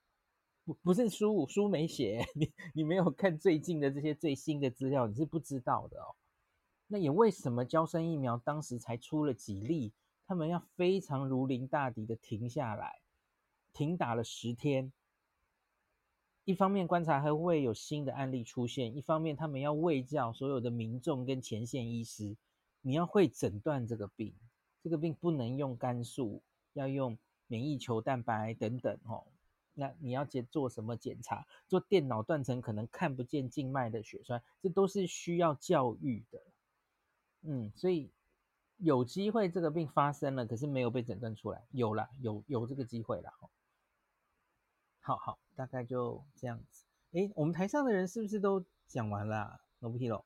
不不是书书没写，你你没有看最近的这些最新的资料，你是不知道的哦。那也为什么娇生疫苗当时才出了几例，他们要非常如临大敌的停下来，停打了十天。一方面观察还会有新的案例出现，一方面他们要喂教所有的民众跟前线医师，你要会诊断这个病，这个病不能用肝素，要用免疫球蛋白等等哦。那你要接做什么检查？做电脑断层可能看不见静脉的血栓，这都是需要教育的。嗯，所以有机会这个病发生了，可是没有被诊断出来，有了，有有这个机会了。好好，大概就这样子。诶，我们台上的人是不是都讲完了啊？罗布提洛。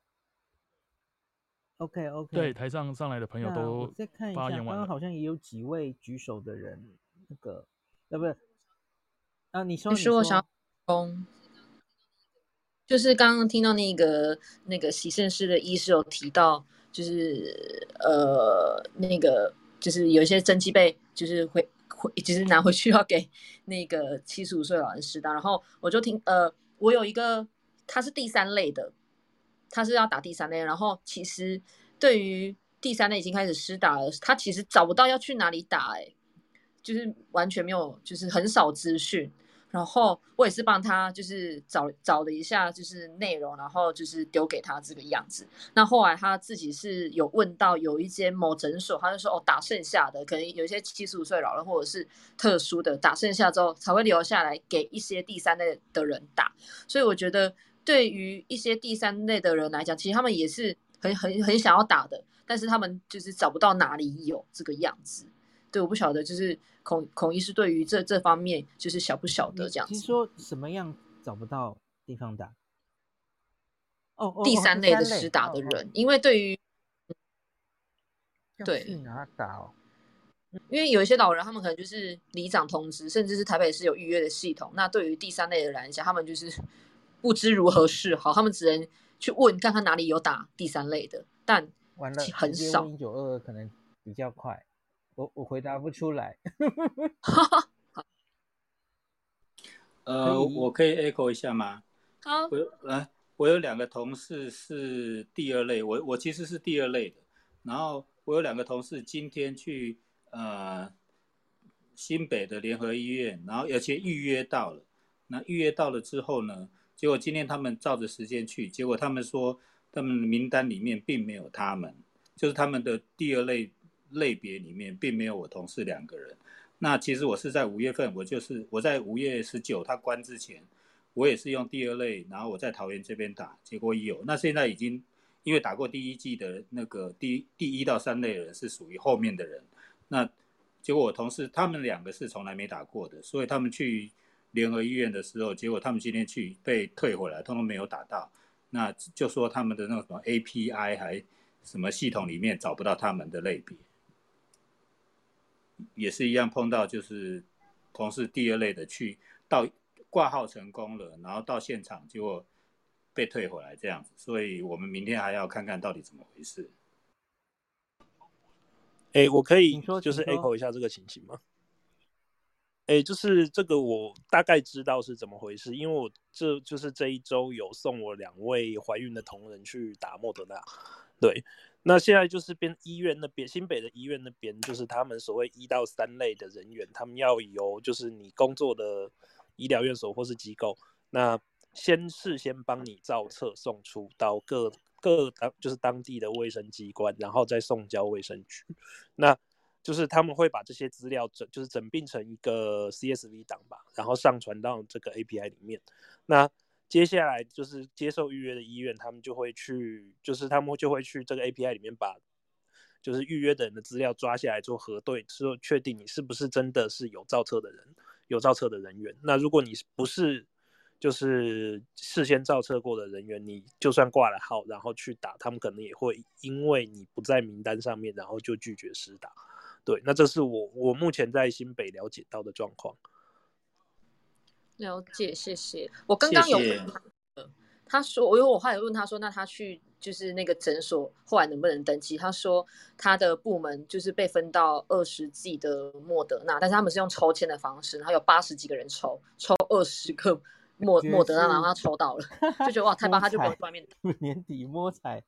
OK OK。对，台上上来的朋友都再看一下，刚刚好像也有几位举手的人，那个，呃，不是，啊，你说，你说，我想，就是刚刚听到那个那个洗肾师的医师有提到，就是呃，那个就是有一些针剂被就是会。其实拿回去要给那个七十五岁老人施打，然后我就听呃，我有一个他是第三类的，他是要打第三类，然后其实对于第三类已经开始施打了，他其实找不到要去哪里打，哎，就是完全没有，就是很少资讯。然后我也是帮他，就是找找了一下，就是内容，然后就是丢给他这个样子。那后来他自己是有问到有一间某诊所，他就说哦，打剩下的可能有一些七十五岁老人或者是特殊的，打剩下之后才会留下来给一些第三类的人打。所以我觉得对于一些第三类的人来讲，其实他们也是很很很想要打的，但是他们就是找不到哪里有这个样子。对，我不晓得，就是孔孔医师对于这这方面就是晓不晓得这样子。听说什么样找不到地方打？哦，哦第三类的施打的人，因为对于对哪打哦？因为有一些老人，他们可能就是里长通知，甚至是台北市有预约的系统。那对于第三类的人来讲，他们就是 不知如何是好，他们只能去问看看哪里有打第三类的，但很少。一九二二可能比较快。我我回答不出来。呃，我可以 echo 一下吗？好，我有来，我有两个同事是第二类，我我其实是第二类的。然后我有两个同事今天去呃新北的联合医院，然后而且预约到了。那预约到了之后呢，结果今天他们照着时间去，结果他们说他们名单里面并没有他们，就是他们的第二类。类别里面并没有我同事两个人。那其实我是在五月份，我就是我在五月十九他关之前，我也是用第二类，然后我在桃园这边打，结果有。那现在已经因为打过第一季的那个第第一到三类人是属于后面的人，那结果我同事他们两个是从来没打过的，所以他们去联合医院的时候，结果他们今天去被退回来，通通没有打到。那就说他们的那个什么 API 还什么系统里面找不到他们的类别。也是一样碰到，就是同事第二类的去到挂号成功了，然后到现场结果被退回来这样子，所以我们明天还要看看到底怎么回事。哎，我可以就是 echo 一下这个情形吗？哎，就是这个我大概知道是怎么回事，因为我这就是这一周有送我两位怀孕的同仁去打莫德纳，对，那现在就是边医院那边，新北的医院那边，就是他们所谓一到三类的人员，他们要由就是你工作的医疗院所或是机构，那先事先帮你照册送出到各各当就是当地的卫生机关，然后再送交卫生局，那。就是他们会把这些资料整，就是整并成一个 CSV 档吧，然后上传到这个 API 里面。那接下来就是接受预约的医院，他们就会去，就是他们就会去这个 API 里面把，就是预约的人的资料抓下来做核对，说确定你是不是真的是有造册的人，有造册的人员。那如果你不是，就是事先造册过的人员，你就算挂了号，然后去打，他们可能也会因为你不在名单上面，然后就拒绝施打。对，那这是我我目前在新北了解到的状况。了解，谢谢。我刚刚有问他，谢谢他说，因为我后来问他说，那他去就是那个诊所，后来能不能登记？他说他的部门就是被分到二十剂的莫德纳，但是他们是用抽签的方式，然后有八十几个人抽，抽二十个莫莫德纳，然后他抽到了，就觉得哇，太棒，他就不用外面 年底摸彩，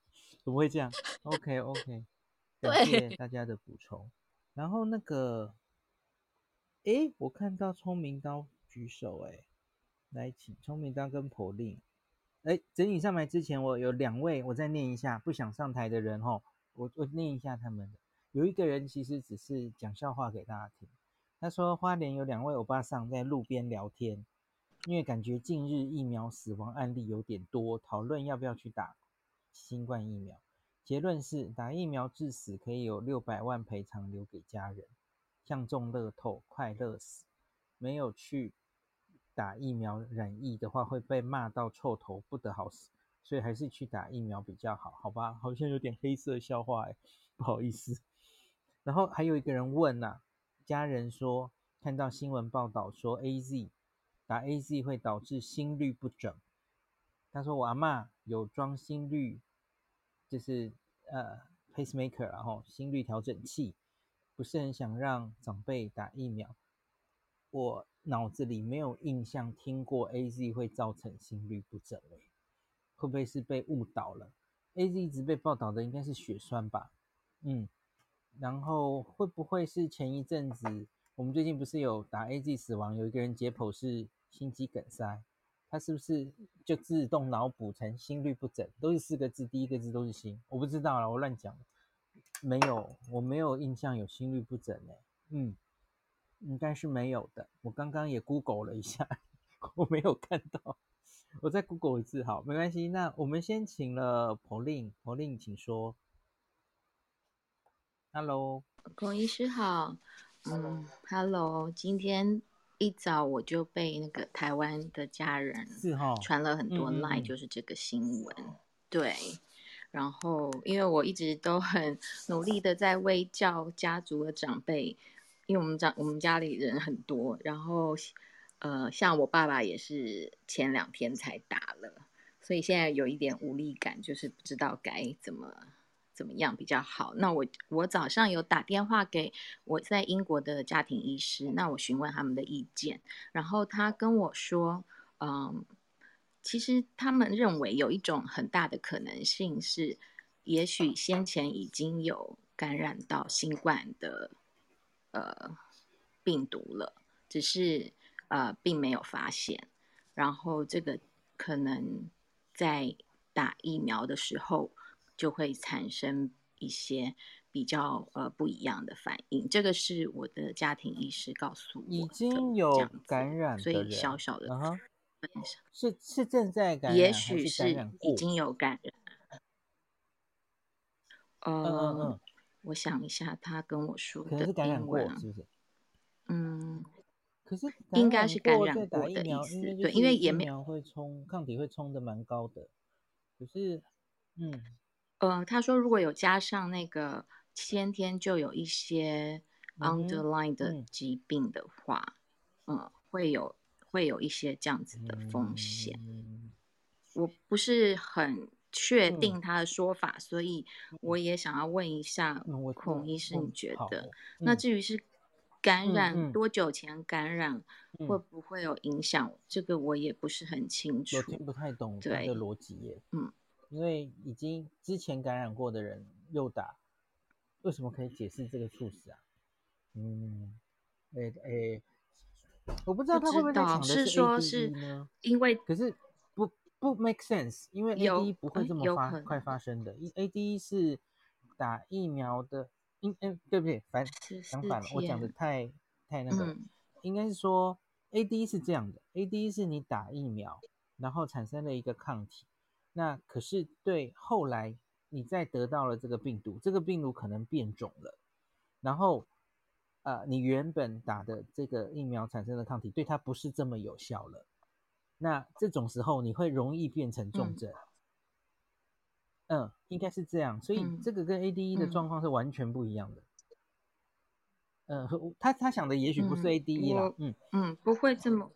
怎么会这样？OK OK，感谢大家的补充。然后那个，诶，我看到聪明刀举手，诶，来请聪明刀跟 Pauline，诶，整理上来之前，我有两位，我再念一下，不想上台的人吼，我我念一下他们的。有一个人其实只是讲笑话给大家听，他说花莲有两位欧巴桑在路边聊天，因为感觉近日疫苗死亡案例有点多，讨论要不要去打新冠疫苗。结论是打疫苗致死可以有六百万赔偿留给家人，像中乐透快乐死。没有去打疫苗染疫的话会被骂到臭头不得好死，所以还是去打疫苗比较好，好吧？好像有点黑色笑话哎，不好意思。然后还有一个人问呐、家人说看到新闻报道说 AZ 打 AZ 会导致心率不整，他说我阿嬷有装心率。就是呃，pacemaker，然后心率调整器，不是很想让长辈打疫苗。我脑子里没有印象听过 AZ 会造成心律不整，欸，会不会是被误导了？AZ 一直被报道的应该是血栓吧？嗯，然后会不会是前一阵子我们最近不是有打 AZ 死亡，有一个人解剖是心肌梗塞？他是不是就自动脑补成心律不整？都是四个字，第一个字都是心，我不知道了，我乱讲。没有，我没有印象有心律不整诶。嗯，应该是没有的。我刚刚也 Google 了一下，我没有看到。我再 Google 一次，好，没关系。那我们先请了 Pauline，Pauline 请说。Hello，孔医师好。嗯，Hello，今天。一早我就被那个台湾的家人传了很多 line，就是这个新闻。对，然后因为我一直都很努力的在为教家族的长辈，因为我们家我们家里人很多，然后呃，像我爸爸也是前两天才打了，所以现在有一点无力感，就是不知道该怎么。怎么样比较好？那我我早上有打电话给我在英国的家庭医师，那我询问他们的意见，然后他跟我说，嗯，其实他们认为有一种很大的可能性是，也许先前已经有感染到新冠的呃病毒了，只是呃并没有发现，然后这个可能在打疫苗的时候。就会产生一些比较呃不一样的反应，这个是我的家庭医师告诉我。已经有感染，所以小小的是是正在感染，也许是已经有感染。呃，嗯嗯嗯，我想一下，他跟我说的英文是不是？嗯，可是应该是感染过的意思，对，因为也没有会冲抗体会冲的蛮高的，可是嗯。呃，他说如果有加上那个先天就有一些 underlying 的疾病的话，嗯，嗯，会有会有一些这样子的风险。嗯、我不是很确定他的说法，嗯、所以我也想要问一下孔医师，你觉得？嗯、那至于是感染多久前感染，会不会有影响？嗯、这个我也不是很清楚，我听不太懂他的逻辑耶。嗯，因为已经之前感染过的人又打，为什么可以解释这个猝死啊？嗯，诶、欸、哎、欸，我不知道他会不会的是 ADE 呢？因为可是不不 make sense，因为 ADE 不会这么发快发生的，ADE 是打疫苗的。应嗯，对不对？反相反了，我讲的太太那个，嗯、应该是说，A D 是这样的，A D 是你打疫苗，然后产生了一个抗体，那可是对后来你再得到了这个病毒，这个病毒可能变种了，然后呃，你原本打的这个疫苗产生的抗体对它不是这么有效了，那这种时候你会容易变成重症。嗯嗯，应该是这样，所以这个跟 ADE 的状况是完全不一样的。嗯，嗯他他想的也许不是 ADE 啦，嗯。嗯，不会这么，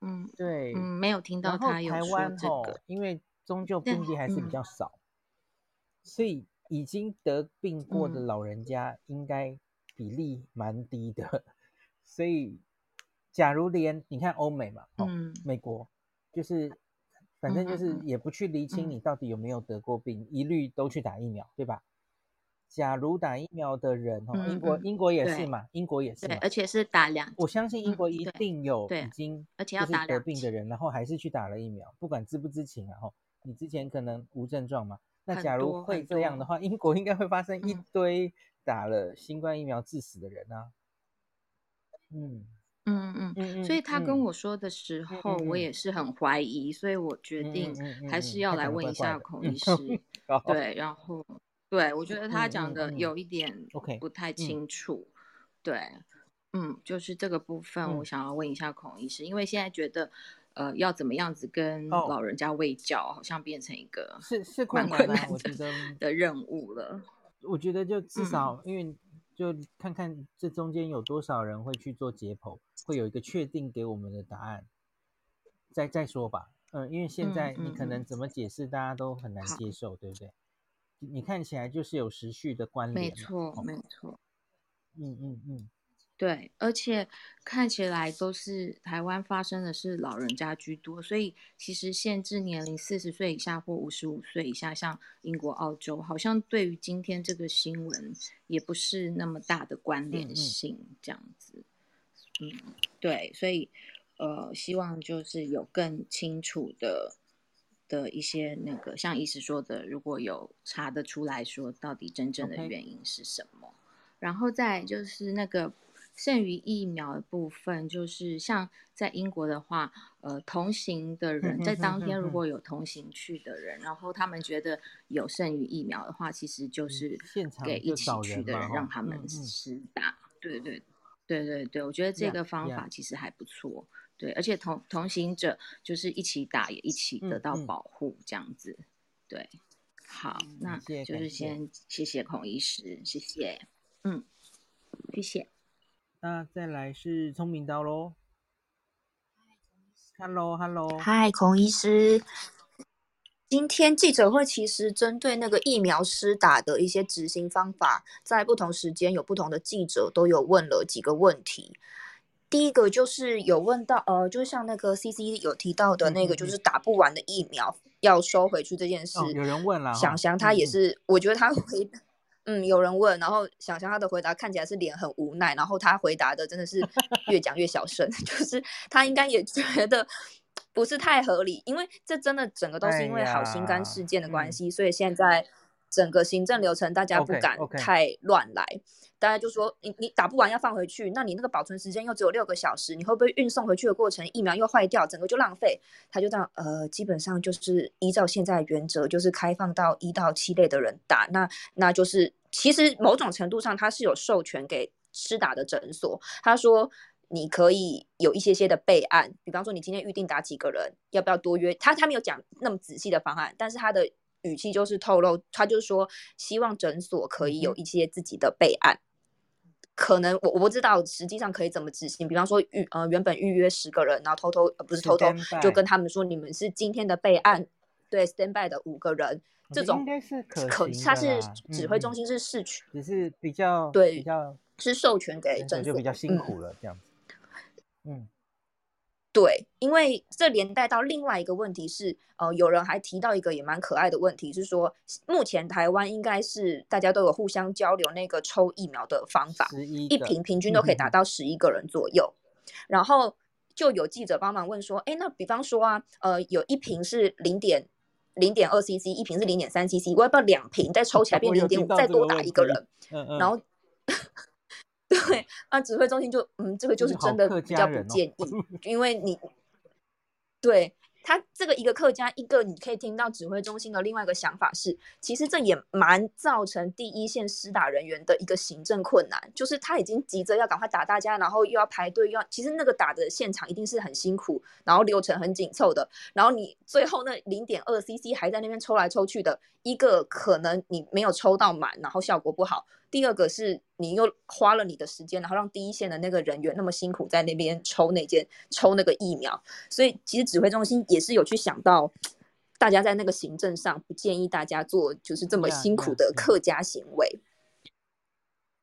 嗯，对，嗯，没有听到他有说这个，因为终究病例还是比较少，嗯、所以已经得病过的老人家应该比例蛮低的，嗯、所以假如连你看欧美嘛，哦，嗯、美国就是。反正就是也不去厘清你到底有没有得过病，一律都去打疫苗，对吧？假如打疫苗的人，哦，英国英国也是嘛，英国也是，对，而且是打两，我相信英国一定有已经而且要打得病的人，然后还是去打了疫苗，不管知不知情啊，吼，你之前可能无症状嘛，那假如会这样的话，英国应该会发生一堆打了新冠疫苗致死的人啊，嗯。嗯嗯，所以他跟我说的时候，我也是很怀疑，所以我决定还是要来问一下孔医师。对，然后对，我觉得他讲的有一点不太清楚。对，嗯，就是这个部分，我想要问一下孔医师，因为现在觉得，呃，要怎么样子跟老人家喂教，好像变成一个是是蛮困难的的任务了。我觉得就至少因为。就看看这中间有多少人会去做解剖，会有一个确定给我们的答案，再再说吧。嗯，因为现在你可能怎么解释，大家都很难接受，嗯、对不对？你看起来就是有时序的关联，没错，没错。嗯嗯嗯。对，而且看起来都是台湾发生的是老人家居多，所以其实限制年龄四十岁以下或五十五岁以下，像英国、澳洲，好像对于今天这个新闻也不是那么大的关联性，这样子。嗯，对，所以呃，希望就是有更清楚的的一些那个，像医师说的，如果有查得出来说到底真正的原因是什么.然后再就是那个。剩余疫苗的部分，就是像在英国的话，呃，同行的人在当天如果有同行去的人，然后他们觉得有剩余疫苗的话，其实就是给一起去的人让他们施打。对对对对对，我觉得这个方法其实还不错。对，而且同同行者就是一起打，也一起得到保护，这样子。对，好，那就是先谢谢孔医师，谢谢，嗯，谢谢。那再来是聪明刀喽。Hello，Hello，嗨，孔医师。今天记者会其实针对那个疫苗施打的一些执行方法，在不同时间有不同的记者都有问了几个问题。第一个就是有问到，呃，就像那个 CC 有提到的那个，就是打不完的疫苗要收回去这件事。哦、有人问了，想想他也是，嗯、我觉得他回。嗯，有人问，然后想象他的回答看起来是脸很无奈，然后他回答的真的是 越讲越小声，就是他应该也觉得不是太合理，因为这真的整个都是因为好心肝事件的关系，哎嗯、所以现在整个行政流程大家不敢太乱来，大家.就说你你打不完要放回去，那你那个保存时间又只有六个小时，你会不会运送回去的过程疫苗又坏掉，整个就浪费？他就这样，呃，基本上就是依照现在的原则，就是开放到一到七类的人打，那那就是。其实某种程度上，他是有授权给施打的诊所。他说，你可以有一些些的备案，比方说你今天预定打几个人，要不要多约？他他没有讲那么仔细的方案，但是他的语气就是透露，他就是说希望诊所可以有一些自己的备案。可能我我不知道实际上可以怎么执行。比方说预呃原本预约十个人，然后偷偷呃不是偷偷就跟他们说，你们是今天的备案，对 stand by 的五个人。这种应该是可，可，它是指挥中心是市区，只是比较对比较是授权给政府，就比较辛苦了，嗯、这样子。嗯。对，因为这连带到另外一个问题是，呃，有人还提到一个也蛮可爱的问题，是说目前台湾应该是大家都有互相交流那个抽疫苗的方法，一瓶平均都可以达到十一个人左右。嗯、然后就有记者帮忙问说，哎，那比方说啊，呃，有一瓶是零点零点二 CC，一瓶是零点三 CC，我要不要两瓶再抽起来变零点五，再多打一个人？嗯嗯，然后。对，那指挥中心就嗯，这个就是真的比较不建议，哦、因为你对他这个一个客家一个，你可以听到指挥中心的另外一个想法是，其实这也蛮造成第一线施打人员的一个行政困难，就是他已经急着要赶快打大家，然后又要排队，又要其实那个打的现场一定是很辛苦，然后流程很紧凑的，然后你最后那零点二 CC 还在那边抽来抽去的，一个可能你没有抽到满，然后效果不好。第二个是你又花了你的时间，然后让第一线的那个人员那么辛苦在那边抽那件抽那个疫苗，所以其实指挥中心也是有去想到，大家在那个行政上不建议大家做就是这么辛苦的客家行为。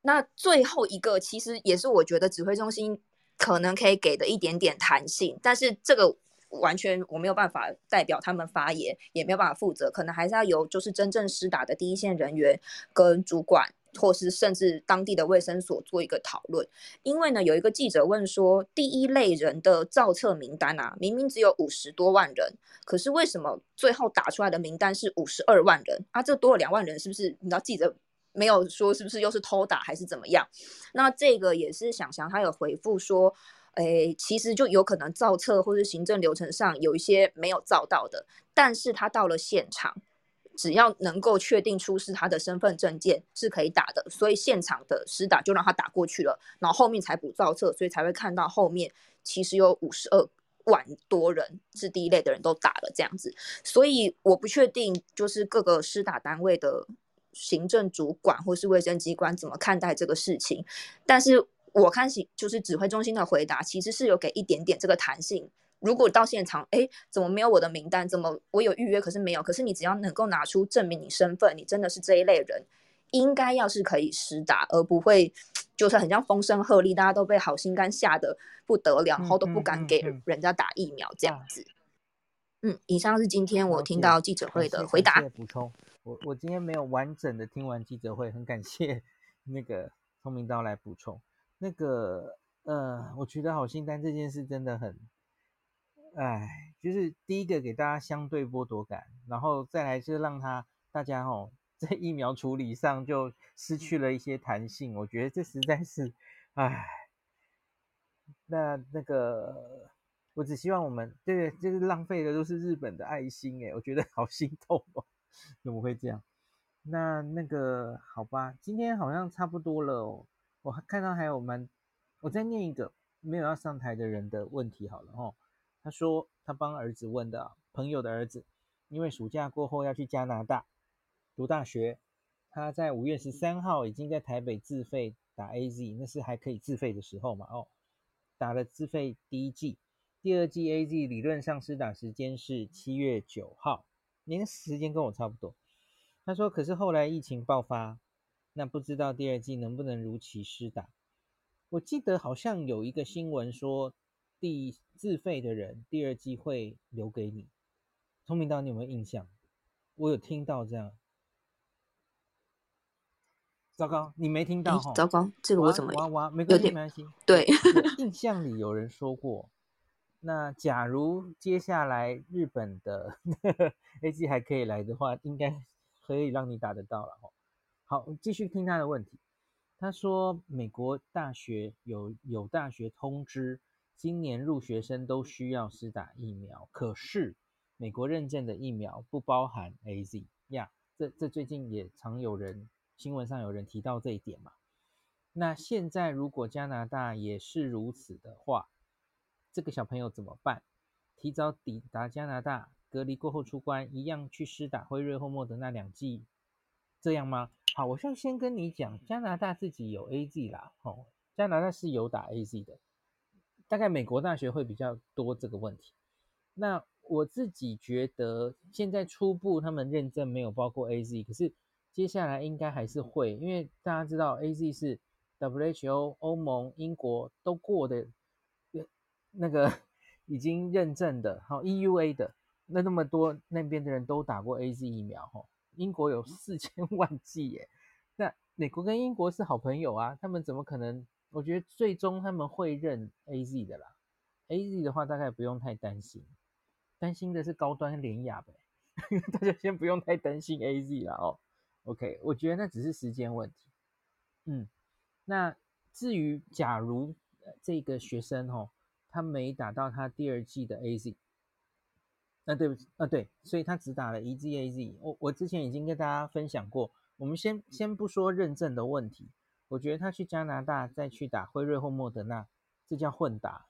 那最后一个其实也是我觉得指挥中心可能可以给的一点点弹性，但是这个完全我没有办法代表他们发言，也没有办法负责，可能还是要由就是真正施打的第一线人员跟主管。或是甚至当地的卫生所做一个讨论，因为呢，有一个记者问说，第一类人的造册名单啊，明明只有五十多万人，可是为什么最后打出来的名单是五十二万人啊？这多了两万人，是不是？你知道记者没有说是不是又是偷打还是怎么样？那这个也是想想他有回复说，诶，其实就有可能造册或是行政流程上有一些没有造到的，但是他到了现场。只要能够确定出示他的身份证件是可以打的，所以现场的施打就让他打过去了，然后后面才补造册，所以才会看到后面其实有五十二万多人是第一类的人都打了这样子，所以我不确定就是各个施打单位的行政主管或是卫生机关怎么看待这个事情，但是我看行就是指挥中心的回答其实是有给一点点这个弹性。如果到现场，哎，怎么没有我的名单？怎么我有预约，可是没有？可是你只要能够拿出证明你身份，你真的是这一类人，应该要是可以实打，而不会就是很像风声鹤唳，大家都被好心肝吓得不得了，然后都不敢给人家打疫苗这样子。嗯，嗯，嗯，嗯，以上是今天我听到记者会的回答。补充，我我今天没有完整的听完记者会，很感谢那个聪明刀来补充。那个呃，我觉得好心肝这件事真的很。哎，就是第一个给大家相对剥夺感，然后再来就是让他大家哦，在疫苗处理上就失去了一些弹性，我觉得这实在是，哎，那那个我只希望我们对，就是浪费的都是日本的爱心哎，我觉得好心痛哦，怎么会这样？那那个好吧，今天好像差不多了哦，我看到还有蛮，我再念一个没有要上台的人的问题好了哦。他说他帮儿子问的，朋友的儿子，因为暑假过后要去加拿大读大学，他在五月十三号已经在台北自费打 AZ，那是还可以自费的时候嘛？哦，打了自费第一剂，第二剂 AZ 理论上施打时间是七月九号，您时间跟我差不多。他说，可是后来疫情爆发，那不知道第二剂能不能如期施打？我记得好像有一个新闻说。第自费的人，第二季会留给你。聪明到，你有没有印象？我有听到这样。糟糕，你没听到哈？糟糕，这个我怎么？哇哇，没关系，没关系。对，印象里有人说过。那假如接下来日本的 A G 还可以来的话，应该可以让你打得到了哈。好，继续听他的问题。他说，美国大学有有大学通知。今年入学生都需要施打疫苗，可是美国认证的疫苗不包含 AZ 呀。这这最近也常有人新闻上有人提到这一点嘛。那现在如果加拿大也是如此的话，这个小朋友怎么办？提早抵达加拿大，隔离过后出关，一样去施打辉瑞或莫德纳两剂，这样吗？好，我先先跟你讲，加拿大自己有 AZ 啦，哦，加拿大是有打 AZ 的。大概美国大学会比较多这个问题。那我自己觉得，现在初步他们认证没有包括 AZ，可是接下来应该还是会，因为大家知道 AZ 是 WHO、欧盟、英国都过的，那个已经认证的，好 EUA 的，那那么多那边的人都打过 AZ 疫苗，哈，英国有四千 万剂耶，那美国跟英国是好朋友啊，他们怎么可能？我觉得最终他们会认 AZ 的啦，AZ 的话大概不用太担心，担心的是高端廉雅呗，大家先不用太担心 AZ 了哦。OK，我觉得那只是时间问题。嗯，那至于假如这个学生哦，他没打到他第二季的 AZ，那对不起啊，对，所以他只打了一剂 AZ。我我之前已经跟大家分享过，我们先先不说认证的问题。我觉得他去加拿大再去打辉瑞或莫德纳，这叫混打，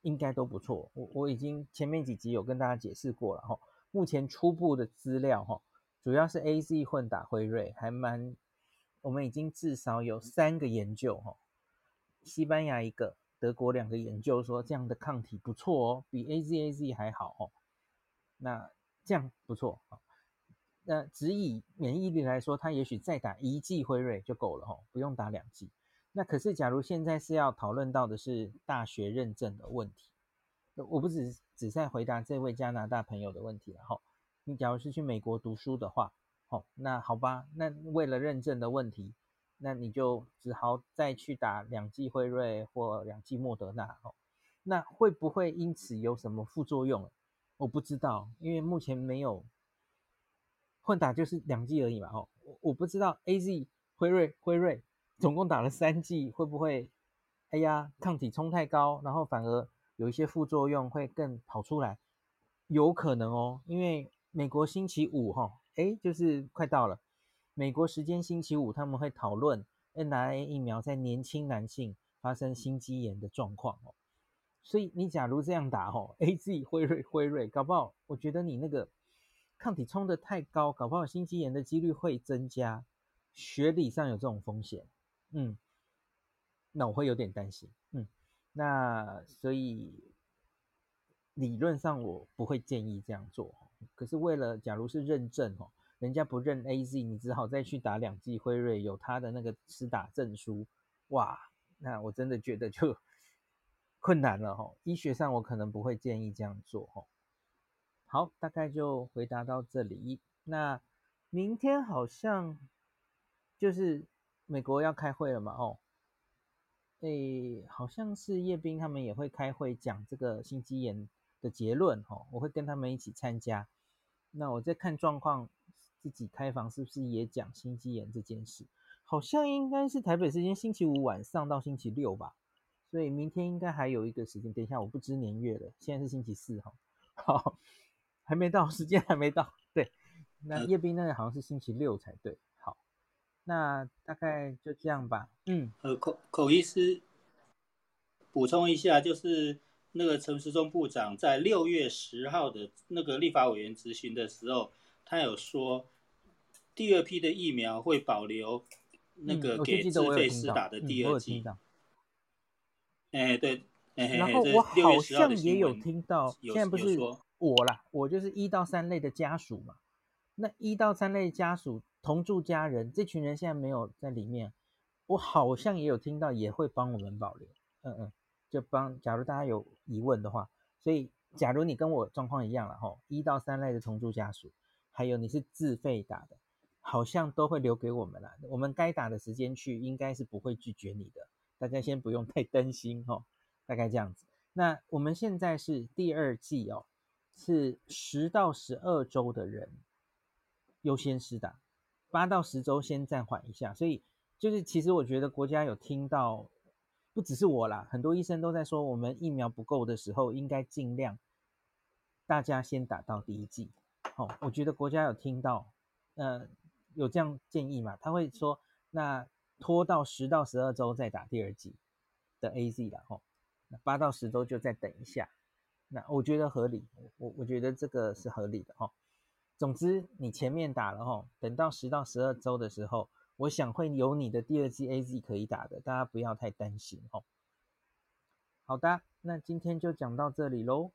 应该都不错。我我已经前面几集有跟大家解释过了哈。目前初步的资料哈，主要是 AZ 混打辉瑞，还蛮，我们已经至少有三个研究哈，西班牙一个，德国两个研究说这样的抗体不错哦，比 AZAZ 还好哦。那这样不错。那只以免疫力来说，他也许再打一剂辉瑞就够了吼，不用打两剂。那可是，假如现在是要讨论到的是大学认证的问题，我不只只在回答这位加拿大朋友的问题了吼。你假如是去美国读书的话，吼，那好吧，那为了认证的问题，那你就只好再去打两剂辉瑞或两剂莫德纳吼。那会不会因此有什么副作用？我不知道，因为目前没有。混打就是两剂而已嘛，哦，我我不知道 AZ 辉瑞辉瑞总共打了三剂，会不会，哎呀，抗体冲太高，然后反而有一些副作用会更跑出来，有可能哦，因为美国星期五哈，哎，就是快到了，美国时间星期五他们会讨论 nrna 疫苗在年轻男性发生心肌炎的状况哦，所以你假如这样打哦，AZ 辉瑞辉瑞，搞不好我觉得你那个。抗体冲得太高，搞不好心肌炎的几率会增加，学理上有这种风险，嗯，那我会有点担心，嗯，那所以理论上我不会建议这样做，可是为了假如是认证哦，人家不认 AZ，你只好再去打两剂辉瑞，有他的那个施打证书，哇，那我真的觉得就 困难了哈，医学上我可能不会建议这样做哈。好，大概就回答到这里。那明天好像就是美国要开会了嘛？哦，诶，好像是叶斌他们也会开会讲这个心肌炎的结论。哦，我会跟他们一起参加。那我再看状况，自己开房是不是也讲心肌炎这件事？好像应该是台北时间星期五晚上到星期六吧。所以明天应该还有一个时间。等一下，我不知年月了。现在是星期四哈。好。还没到，时间还没到。对，那叶斌那个好像是星期六才对。好，那大概就这样吧。嗯，呃，口口医师补充一下，就是那个陈时中部长在六月十号的那个立法委员质询的时候，他有说第二批的疫苗会保留那个给自费施打的第二剂。哎，对，然后我好像也有听到，现在不是说。我啦，我就是一到三类的家属嘛。那一到三类家属同住家人，这群人现在没有在里面。我好像也有听到，也会帮我们保留。嗯嗯，就帮。假如大家有疑问的话，所以假如你跟我状况一样了吼，一到三类的同住家属，还有你是自费打的，好像都会留给我们了。我们该打的时间去，应该是不会拒绝你的。大家先不用太担心吼，大概这样子。那我们现在是第二季哦。是十到十二周的人优先施打，八到十周先暂缓一下。所以就是，其实我觉得国家有听到，不只是我啦，很多医生都在说，我们疫苗不够的时候，应该尽量大家先打到第一剂。哦，我觉得国家有听到，呃，有这样建议嘛？他会说，那拖到十到十二周再打第二剂的 AZ 啦，吼，那八到十周就再等一下。那我觉得合理，我我觉得这个是合理的哈。总之，你前面打了哈，等到十到十二周的时候，我想会有你的第二剂 AZ 可以打的，大家不要太担心哦。好的，那今天就讲到这里喽。